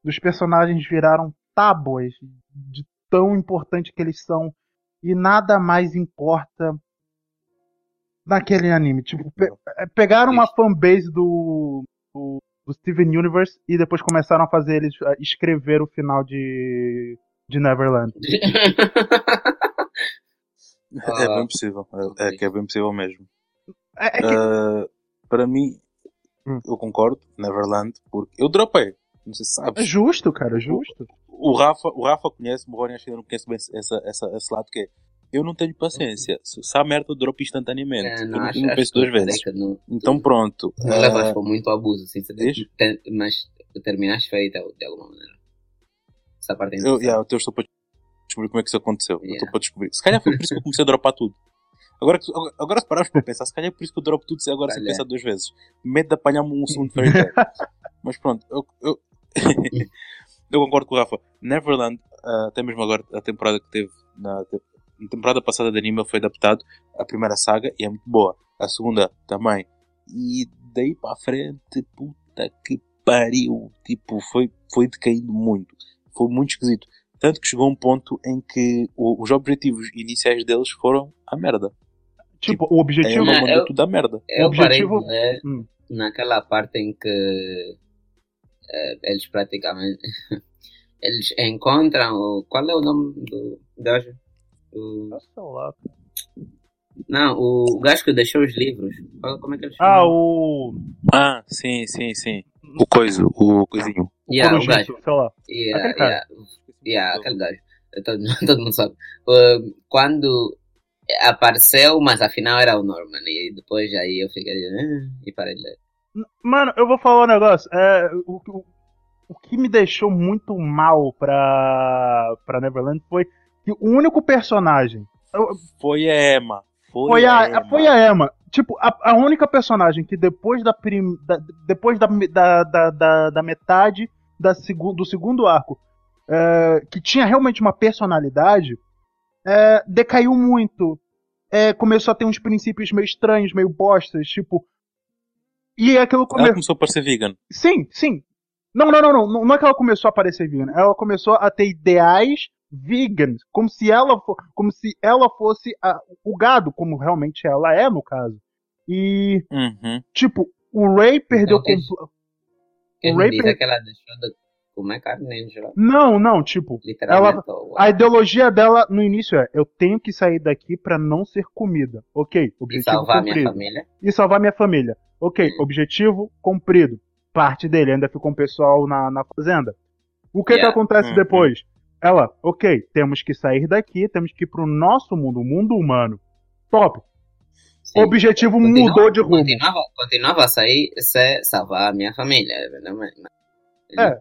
Speaker 1: Os personagens viraram tábuas de tão importante que eles são. E nada mais importa naquele anime. Tipo, pe- é, pegaram uma fanbase do, do, do Steven Universe e depois começaram a fazer eles ah, escrever o final de, de Neverland. (laughs)
Speaker 2: É bem possível. É, é que é bem possível mesmo.
Speaker 1: É, é que-
Speaker 2: Ah, para mim,
Speaker 1: Hum.
Speaker 2: eu concordo, Neverland, porque eu dropei. Não sei se
Speaker 1: é
Speaker 2: sabes.
Speaker 1: justo, cara, é justo.
Speaker 2: O Rafa, o Rafa conhece-me, o Rony acho que ainda não conhece bem essa, essa, esse lado que é. Eu não tenho paciência. Se, se há merda, eu dropo instantaneamente.
Speaker 3: É,
Speaker 2: eu
Speaker 3: não,
Speaker 2: não,
Speaker 3: acho,
Speaker 2: eu não penso duas vezes.
Speaker 3: Não,
Speaker 2: Então pronto.
Speaker 3: não
Speaker 2: Ah,
Speaker 3: levas com muito abuso, assim, você tem- mas tu terminaste feita de alguma maneira. Essa parte é
Speaker 2: eu, yeah, eu estou para descobrir como é que isso aconteceu. Eu
Speaker 3: Yeah.
Speaker 2: estou para descobrir. Se calhar foi por isso que eu comecei a dropar tudo. Agora, agora, se pararmos para pensar, se calhar é por isso que eu dropo tudo agora sem
Speaker 3: Calhar.
Speaker 2: pensar duas vezes. Medo de apanhar-me um segundo fairy tale. (laughs) Mas pronto, eu, eu, (laughs) eu concordo com o Rafa. Neverland, ah, até mesmo agora, a temporada que teve na, te- na temporada passada de anime, foi adaptado. A primeira saga e é muito boa. A segunda também. E daí para a frente, puta que pariu. Tipo, foi, foi decaindo muito. Foi muito esquisito. Tanto que chegou a um ponto em que o- os objetivos iniciais deles foram a merda.
Speaker 1: Tipo, o
Speaker 2: Aí
Speaker 1: objetivo.
Speaker 2: ela
Speaker 3: Não,
Speaker 2: mandou
Speaker 3: eu-
Speaker 2: tudo a merda.
Speaker 3: Eu
Speaker 1: objetivo-
Speaker 3: parei de ler
Speaker 1: Hum.
Speaker 3: naquela parte em que eh, eles praticamente (laughs) eles encontram o qual é o nome do gajo? O-
Speaker 1: lá.
Speaker 3: não, o gajo que deixou os livros. Qual- Como é que ele chama?
Speaker 1: Ah, o.
Speaker 2: Ah, sim, sim, sim. O coiso, o coisinho.
Speaker 3: yeah, o gajo.
Speaker 1: sei lá.
Speaker 3: Yeah,
Speaker 1: Aquele
Speaker 3: yeah, yeah, aquele gajo. Todo, (laughs) todo mundo sabe. Uh, quando apareceu, mas afinal era o Norman. E depois aí eu fiquei "Ah", e parei de ler.
Speaker 1: Mano, eu vou falar um negócio. É, o, o, o que me deixou muito mal pra, pra Neverland foi que o único personagem.
Speaker 2: Foi a Emma. Foi,
Speaker 1: Foi a,
Speaker 2: Emma.
Speaker 1: foi a Emma. Tipo, a, a única personagem que depois da, prim, da- depois da, da, da, da, metade da segu, do segundo arco, é, que tinha realmente uma personalidade, é, decaiu muito. É, começou a ter uns princípios meio estranhos, meio bostas, tipo. E aquilo
Speaker 2: Ela
Speaker 1: começou.
Speaker 2: a parecer vegan.
Speaker 1: Sim, sim. Não, não, não, não. Não é que ela começou a aparecer vegan. Ela começou a ter ideais vegans, como se ela, fo- como se ela fosse a- o gado, como realmente ela é no caso. E
Speaker 2: Uhum.
Speaker 1: tipo, o Ray perdeu
Speaker 3: Então,
Speaker 1: compl-
Speaker 3: Quem
Speaker 1: O Ray
Speaker 3: diz
Speaker 1: per-
Speaker 3: é que ela deixou de comer carne em geral.
Speaker 1: Não, não, tipo,
Speaker 3: ou-
Speaker 1: a ideologia dela no início é: eu tenho que sair daqui pra não ser comida. OK,
Speaker 3: e
Speaker 1: objetivo
Speaker 3: salvar minha
Speaker 1: cumprido.
Speaker 3: família.
Speaker 1: e salvar minha família. Ok,
Speaker 3: Hum.
Speaker 1: objetivo cumprido. Parte dele, ainda ficou um pessoal na, na fazenda. O que que
Speaker 3: Yeah.
Speaker 1: acontece
Speaker 2: Uhum.
Speaker 1: depois? Ela, ok, temos que sair daqui, temos que ir pro nosso mundo, o mundo humano. Top. o objetivo
Speaker 3: Continua-
Speaker 1: mudou de rumo.
Speaker 3: Continuava, continuava a sair se salvar a minha família. Não, é?
Speaker 1: É.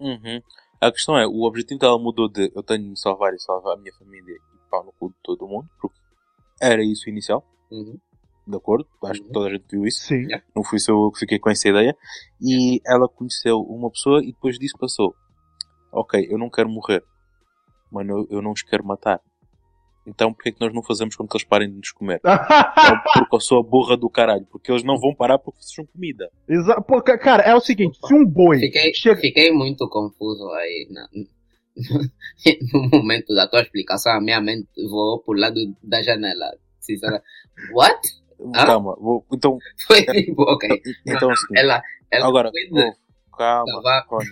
Speaker 2: Uhum. A questão é, o objetivo dela mudou de eu tenho de me salvar e salvar a minha família e pau no cu de todo mundo, porque era isso o inicial,
Speaker 3: Uhum.
Speaker 2: de acordo? Acho que
Speaker 3: Uhum.
Speaker 2: toda a gente viu isso.
Speaker 1: Sim.
Speaker 2: Não fui só eu que fiquei com essa ideia. E ela conheceu uma pessoa e depois disso passou. Ok, eu não quero morrer. Mas eu, eu não os quero matar. Então porquê é que nós não fazemos com que eles parem de nos comer? (laughs) Não porque eu sou a burra do caralho. Porque eles não vão parar porque sejam comida.
Speaker 1: Exa- Pô, cara, é o seguinte, se um boi
Speaker 3: Fiquei,
Speaker 1: chega...
Speaker 3: fiquei muito confuso aí. Na, (laughs) no momento da tua explicação, a minha mente voou pro lado da janela. Sincera. What? Ah?
Speaker 2: Calma, vou, então,
Speaker 3: Foi tipo, ok.
Speaker 2: então é o seguinte.
Speaker 3: Ela, ela
Speaker 2: Agora,
Speaker 3: foi
Speaker 2: calma, Rony.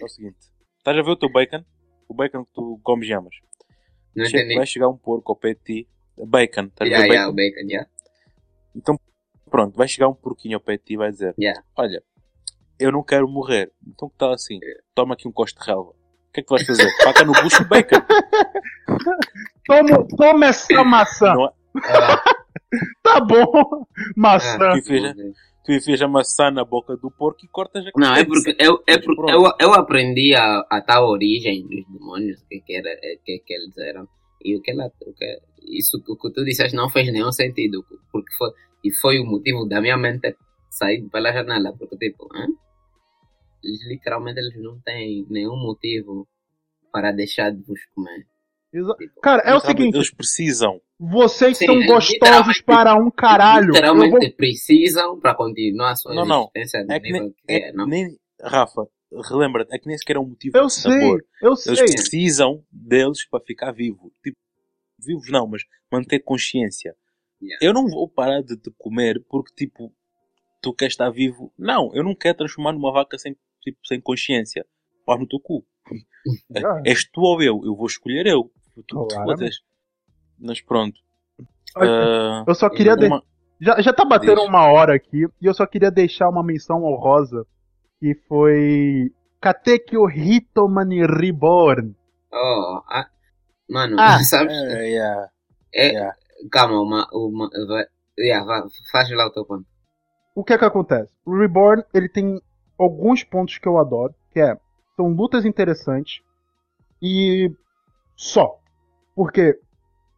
Speaker 2: É o seguinte. Estás a ver o teu bacon? O bacon que tu comes e amas.
Speaker 3: Não
Speaker 2: Che-
Speaker 3: entendi.
Speaker 2: Vai chegar um porco ao pé de ti. Bacon, estás a ver
Speaker 3: Yeah,
Speaker 2: bacon?
Speaker 3: yeah, o bacon, yeah.
Speaker 2: Então, pronto, vai chegar um porquinho ao pé de ti e vai dizer:
Speaker 3: Yeah.
Speaker 2: Olha, eu não quero morrer. Então, que tal assim? Toma aqui um costo de relva. O que é que tu vais fazer? (laughs) Faca no bucho bacon. (laughs)
Speaker 1: Toma, toma essa maçã.
Speaker 2: Não é?
Speaker 3: Ah, (laughs)
Speaker 1: Tá bom. Maçã.
Speaker 2: que fez, Tu enfias a maçã na boca do porco e cortas a
Speaker 3: Não, é porque eu, é porque
Speaker 2: Pronto.
Speaker 3: eu, eu aprendi a, a tal origem dos demônios que, que, era, é, que, que eles eram. E o que ela, o que, isso que, o que tu disseste não fez nenhum sentido. Porque foi, e foi o motivo da minha mente sair pela janela. Porque, tipo? Eles, literalmente eles não têm nenhum motivo para deixar de vos comer.
Speaker 1: Exa-
Speaker 3: Tipo,
Speaker 1: Cara, é o seguinte,
Speaker 2: Eles precisam.
Speaker 1: vocês
Speaker 3: Sim,
Speaker 1: são
Speaker 3: é
Speaker 1: gostosos para um caralho.
Speaker 3: Literalmente
Speaker 1: vou-
Speaker 3: precisam para continuar a sua
Speaker 2: Não, não.
Speaker 3: existência
Speaker 2: É que nem,
Speaker 3: que
Speaker 2: é
Speaker 3: não?
Speaker 2: nem Rafa, relembra-te, é que nem sequer é um motivo
Speaker 1: Eu
Speaker 2: de
Speaker 1: sei,
Speaker 2: sabor.
Speaker 1: eu
Speaker 2: Eles
Speaker 1: sei.
Speaker 2: precisam deles para ficar vivo. Tipo, vivos não, mas manter consciência.
Speaker 3: Yeah.
Speaker 2: Eu não vou parar de te comer porque, tipo, tu queres estar vivo. Não, eu não quero transformar numa vaca sem, tipo, sem consciência. Pau no teu cu.
Speaker 1: Ah. (laughs)
Speaker 2: És tu ou eu? Eu vou escolher eu. Tu te
Speaker 1: Claramente.
Speaker 2: fodes. Mas pronto.
Speaker 1: Olha,
Speaker 2: Ah,
Speaker 1: Eu só queria. de-
Speaker 2: uma-
Speaker 1: Já, já tá batendo
Speaker 2: Diz.
Speaker 1: uma hora aqui e eu só queria deixar uma menção honrosa que foi Katekyo Hitomani Reborn.
Speaker 3: Oh, ah, mano,
Speaker 1: Ah, (laughs)
Speaker 3: sabes?
Speaker 2: É, yeah,
Speaker 3: É,
Speaker 2: yeah.
Speaker 3: Calma, uma, uma, vai, yeah, vai, faz lá o teu ponto.
Speaker 1: O que é que acontece? O Reborn, ele tem alguns pontos que eu adoro, que é, são lutas interessantes e só. Porque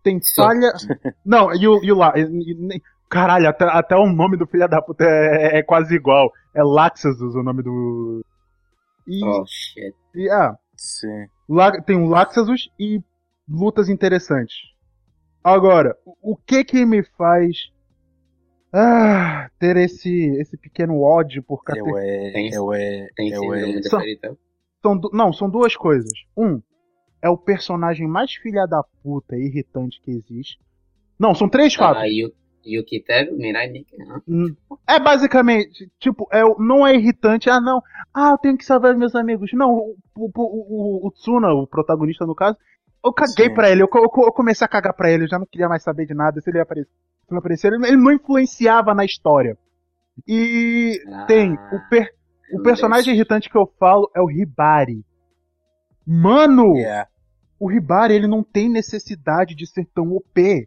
Speaker 1: tem falha... (laughs) Não, e o, e o lá... Caralho, até, até o nome do filho da puta é, é quase igual. É Laxasus o nome do... E,
Speaker 3: Oh, shit.
Speaker 1: e ah,
Speaker 2: Sim.
Speaker 1: La- tem o Laxasus e lutas interessantes. Agora, o- que que me faz ah, ter esse, esse pequeno ódio por
Speaker 2: Eu
Speaker 1: Katekyo?
Speaker 2: é.
Speaker 3: Tem-
Speaker 2: Eu é.
Speaker 3: Tem
Speaker 2: Eu é.
Speaker 1: São du- não, são duas coisas. Um, é o personagem mais filha da puta e irritante que existe. Não, são três fatos.
Speaker 3: Ah, Yu- Yukiteru, Mirai Nikki, né?
Speaker 1: Hum, É basicamente, tipo, é, não é irritante, ah não, ah, eu tenho que salvar meus amigos. Não, o, o, o, o Tsuna, o protagonista no caso, eu caguei
Speaker 2: Sim.
Speaker 1: pra ele, eu, eu eu comecei a cagar pra ele, eu já não queria mais saber de nada, se ele aparecer, se não aparecer, ele, ele não influenciava na história. E tem, o, per- o personagem
Speaker 3: Deus.
Speaker 1: irritante que eu falo é o Hibari. Mano,
Speaker 2: Yeah.
Speaker 1: o Hibari, ele não tem necessidade de ser tão OP.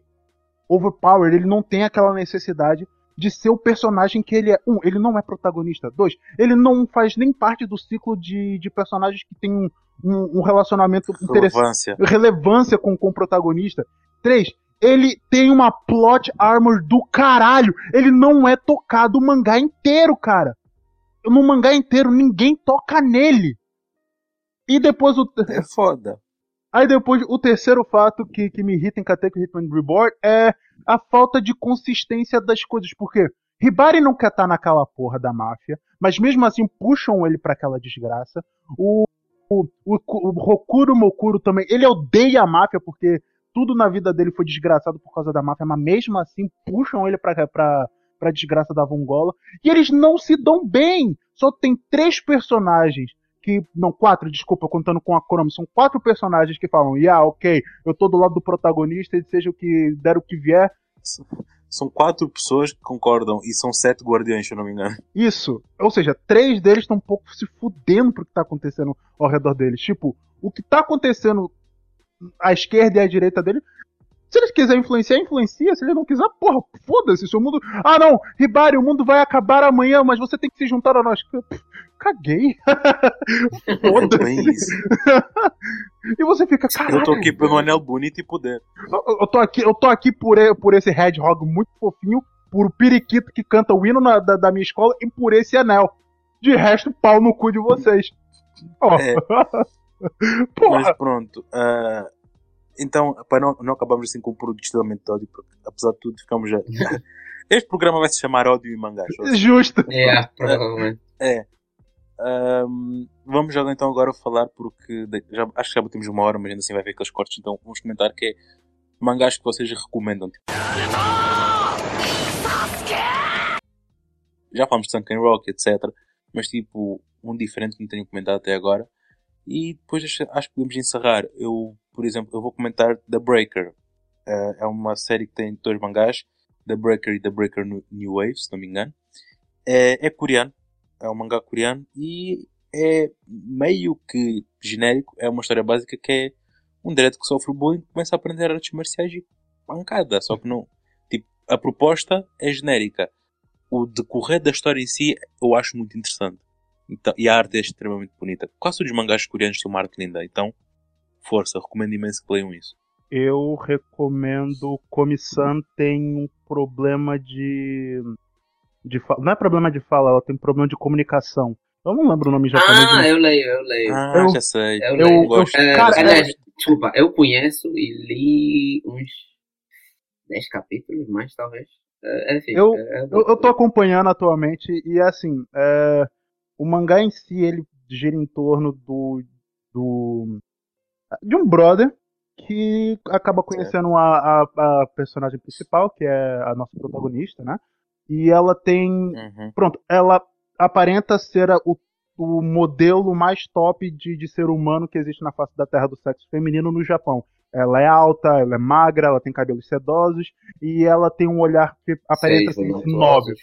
Speaker 1: Overpowered, ele não tem aquela necessidade de ser o personagem que ele é. Um, ele não é protagonista. Dois, ele não faz nem parte do ciclo de, de personagens que tem um, um, um relacionamento interessante
Speaker 2: Relevância.
Speaker 1: relevância com, com o protagonista. Três, ele tem uma plot armor do caralho. Ele não é tocado o mangá inteiro, cara. No mangá inteiro, ninguém toca nele. E depois o.
Speaker 2: É foda.
Speaker 1: Aí depois, o terceiro fato que, que me irrita em Kateku Hitman Reborn é a falta de consistência das coisas. Porque Hibari não quer estar naquela porra da máfia, mas mesmo assim puxam ele pra aquela desgraça. O, o, o, o Rokuro Mokuro também, ele odeia a máfia porque tudo na vida dele foi desgraçado por causa da máfia, mas mesmo assim puxam ele pra, pra, pra desgraça da Vongola. E eles não se dão bem. Só tem três personagens que. Não, quatro, desculpa, contando com a Chrome. São quatro personagens que falam, yeah, ok, eu tô do lado do protagonista e seja o que der o que vier.
Speaker 2: São quatro pessoas que concordam e são sete guardiões, se eu não me engano.
Speaker 1: Isso. Ou seja, três deles estão um pouco se fudendo pro que tá acontecendo ao redor deles. Tipo, o que tá acontecendo à esquerda e à direita dele Se ele quiser influenciar, influencia. Se ele não quiser, porra, foda-se. Se o mundo. Ah, não, Ribari, o mundo vai acabar amanhã, mas você tem que se juntar a nós. Caguei. (laughs) Foda-se.
Speaker 2: isso. (laughs)
Speaker 1: E você fica, caralho.
Speaker 2: Eu tô aqui pelo anel bonito e poder.
Speaker 1: Eu, eu tô aqui, eu tô aqui por, por esse hedgehog muito fofinho, por o periquito que canta o hino na- da, da minha escola e por esse anel. De resto, pau no cu de vocês. Ó. (laughs)
Speaker 2: É. Mas pronto. ah, então, para não, não acabarmos assim com o produto extremamente de ódio, porque apesar de tudo, ficamos já. (laughs) este programa vai se chamar Ódio e Mangás.
Speaker 1: Justo.
Speaker 3: Yeah, provavelmente.
Speaker 2: É. Ahm, vamos já então agora falar, porque já, acho que já batemos uma hora, mas ainda assim vai ver aqueles cortes, então vamos comentar que é mangás que vocês recomendam. Tipo. Já falamos de Sunken Rock, etc. Mas tipo, um diferente que não tenho comentado até agora. E depois acho, que podemos encerrar. Eu, por exemplo, eu vou comentar The Breaker. Ah, é uma série que tem dois mangás, The Breaker e The Breaker New- Wave, se não me engano. É, é coreano, é um mangá coreano e é meio que genérico. É uma história básica que é um direto que sofre bullying começa a aprender artes marciais e pancada. Só que não. Tipo, a proposta é genérica. O decorrer da história em si eu acho muito interessante. Então, e a arte é extremamente bonita. Quase todos os mangás coreanos têm uma arte linda. Então, força, recomendo imenso que leiam isso.
Speaker 1: Eu recomendo. Komi-san tem um problema de. de fa- Não é problema de fala, ela tem problema de comunicação. Eu não lembro o nome japonês.
Speaker 3: Ah,
Speaker 1: mas-
Speaker 3: eu leio, eu leio.
Speaker 2: Ah,
Speaker 1: Eu-
Speaker 2: já sei.
Speaker 3: Eu
Speaker 1: eu,
Speaker 3: leio.
Speaker 1: eu,
Speaker 2: gosto.
Speaker 3: É,
Speaker 1: cara,
Speaker 3: aliás,
Speaker 1: é-
Speaker 3: desculpa, eu conheço e li uns 10 capítulos, mais talvez. É, enfim,
Speaker 1: Eu-
Speaker 3: é, é
Speaker 1: eu, eu tô acompanhando atualmente e assim, é, o mangá em si ele gira em torno do, do de um brother que acaba conhecendo a, a, a personagem principal, que é a nossa protagonista, né? E ela tem
Speaker 2: Uhum.
Speaker 1: pronto, ela aparenta ser a- o, o modelo mais top de, de ser humano que existe na face da Terra do sexo feminino no Japão. Ela é alta, ela é magra, ela tem cabelos sedosos e ela tem um olhar que aparenta ser
Speaker 3: voluptuosos.
Speaker 1: nobre.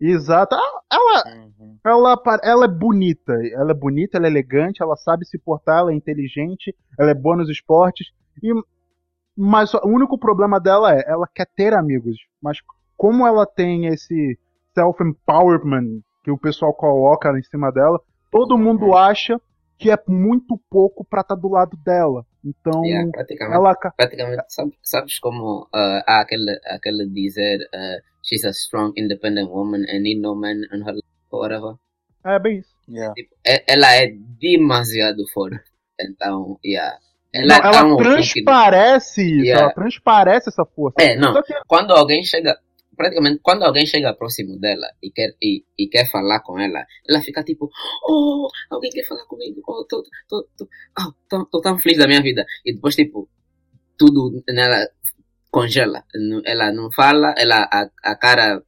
Speaker 1: Exato. Ah, Ela,
Speaker 2: Uhum.
Speaker 1: ela, ela é bonita, ela é bonita, ela é elegante, ela sabe se portar, ela é inteligente, ela é boa nos esportes. E, mas o único problema dela é, ela quer ter amigos. Mas como ela tem esse self-empowerment que o pessoal coloca em cima dela, todo mundo acha que é muito pouco pra estar do lado dela. Então,
Speaker 3: Yeah, praticamente,
Speaker 1: ela. ca-
Speaker 3: praticamente sabe- sabes como uh, há aquele, aquele dizer uh, she's a strong independent woman and need no man in her life or whatever.
Speaker 1: É bem isso.
Speaker 2: Yeah.
Speaker 3: Tipo, ela é demasiado forte. Então, yeah.
Speaker 1: Não,
Speaker 3: Ela, é
Speaker 1: ela
Speaker 3: digna.
Speaker 1: transparece isso,
Speaker 3: Yeah.
Speaker 1: ela transparece essa força.
Speaker 3: É, não.
Speaker 1: Que
Speaker 3: quando alguém chega, praticamente, quando alguém chega próximo dela e quer, e, e quer falar com ela, ela fica tipo, oh, alguém quer falar comigo, oh, tô, tô, tô, oh, tô, tô tão feliz da minha vida. E depois, tipo, tudo nela congela. Ela não fala, ela, a, a cara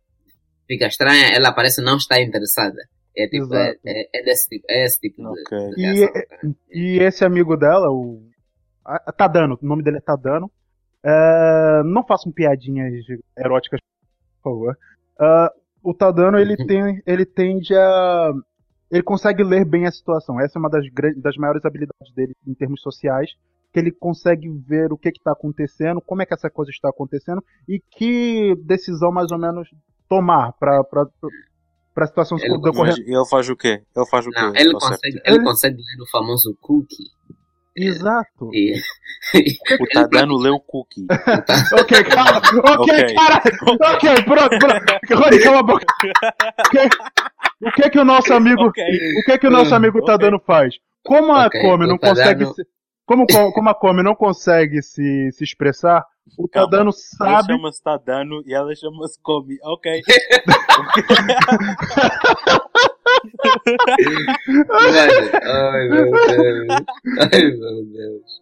Speaker 3: fica estranha, ela parece não estar interessada. É tipo, é, é, é desse tipo, é esse tipo de-
Speaker 2: Ok.
Speaker 3: de,
Speaker 1: E-. E esse amigo dela, o. a- Tadano, o nome dele é Tadano. É, não façam piadinhas eróticas, por favor. Ah, o Tadano, ele, (laughs) tem, ele tende a. Ele consegue ler bem a situação. Essa é uma das, das maiores habilidades dele em termos sociais. Que ele consegue ver o que está acontecendo, como é que essa coisa está acontecendo e que decisão mais ou menos tomar para a situação se
Speaker 3: Ele-
Speaker 1: decorrer.
Speaker 2: Ele faz o quê? Ele faz o quê?
Speaker 3: Não, ele consegue, ele
Speaker 1: Ele-
Speaker 3: consegue ler o famoso cookie.
Speaker 1: Exato.
Speaker 3: E,
Speaker 2: O Tadano leu o cookie. (laughs)
Speaker 1: Ok, calma. Ok,
Speaker 2: Ok.
Speaker 1: caralho. Ok, pronto, pronto. Rony, cala a boca. O que, o que o nosso amigo,
Speaker 2: Ok.
Speaker 1: o que que o nosso amigo. Tadano faz? Como a Come não consegue se, como, co- como a Come não consegue se, se expressar, o
Speaker 2: Calma.
Speaker 1: Tadano sabe.
Speaker 2: chama-se Tadano e ela chama-se Komi. Ok.
Speaker 3: Mano, (laughs) ai meu Deus. Ai meu Deus.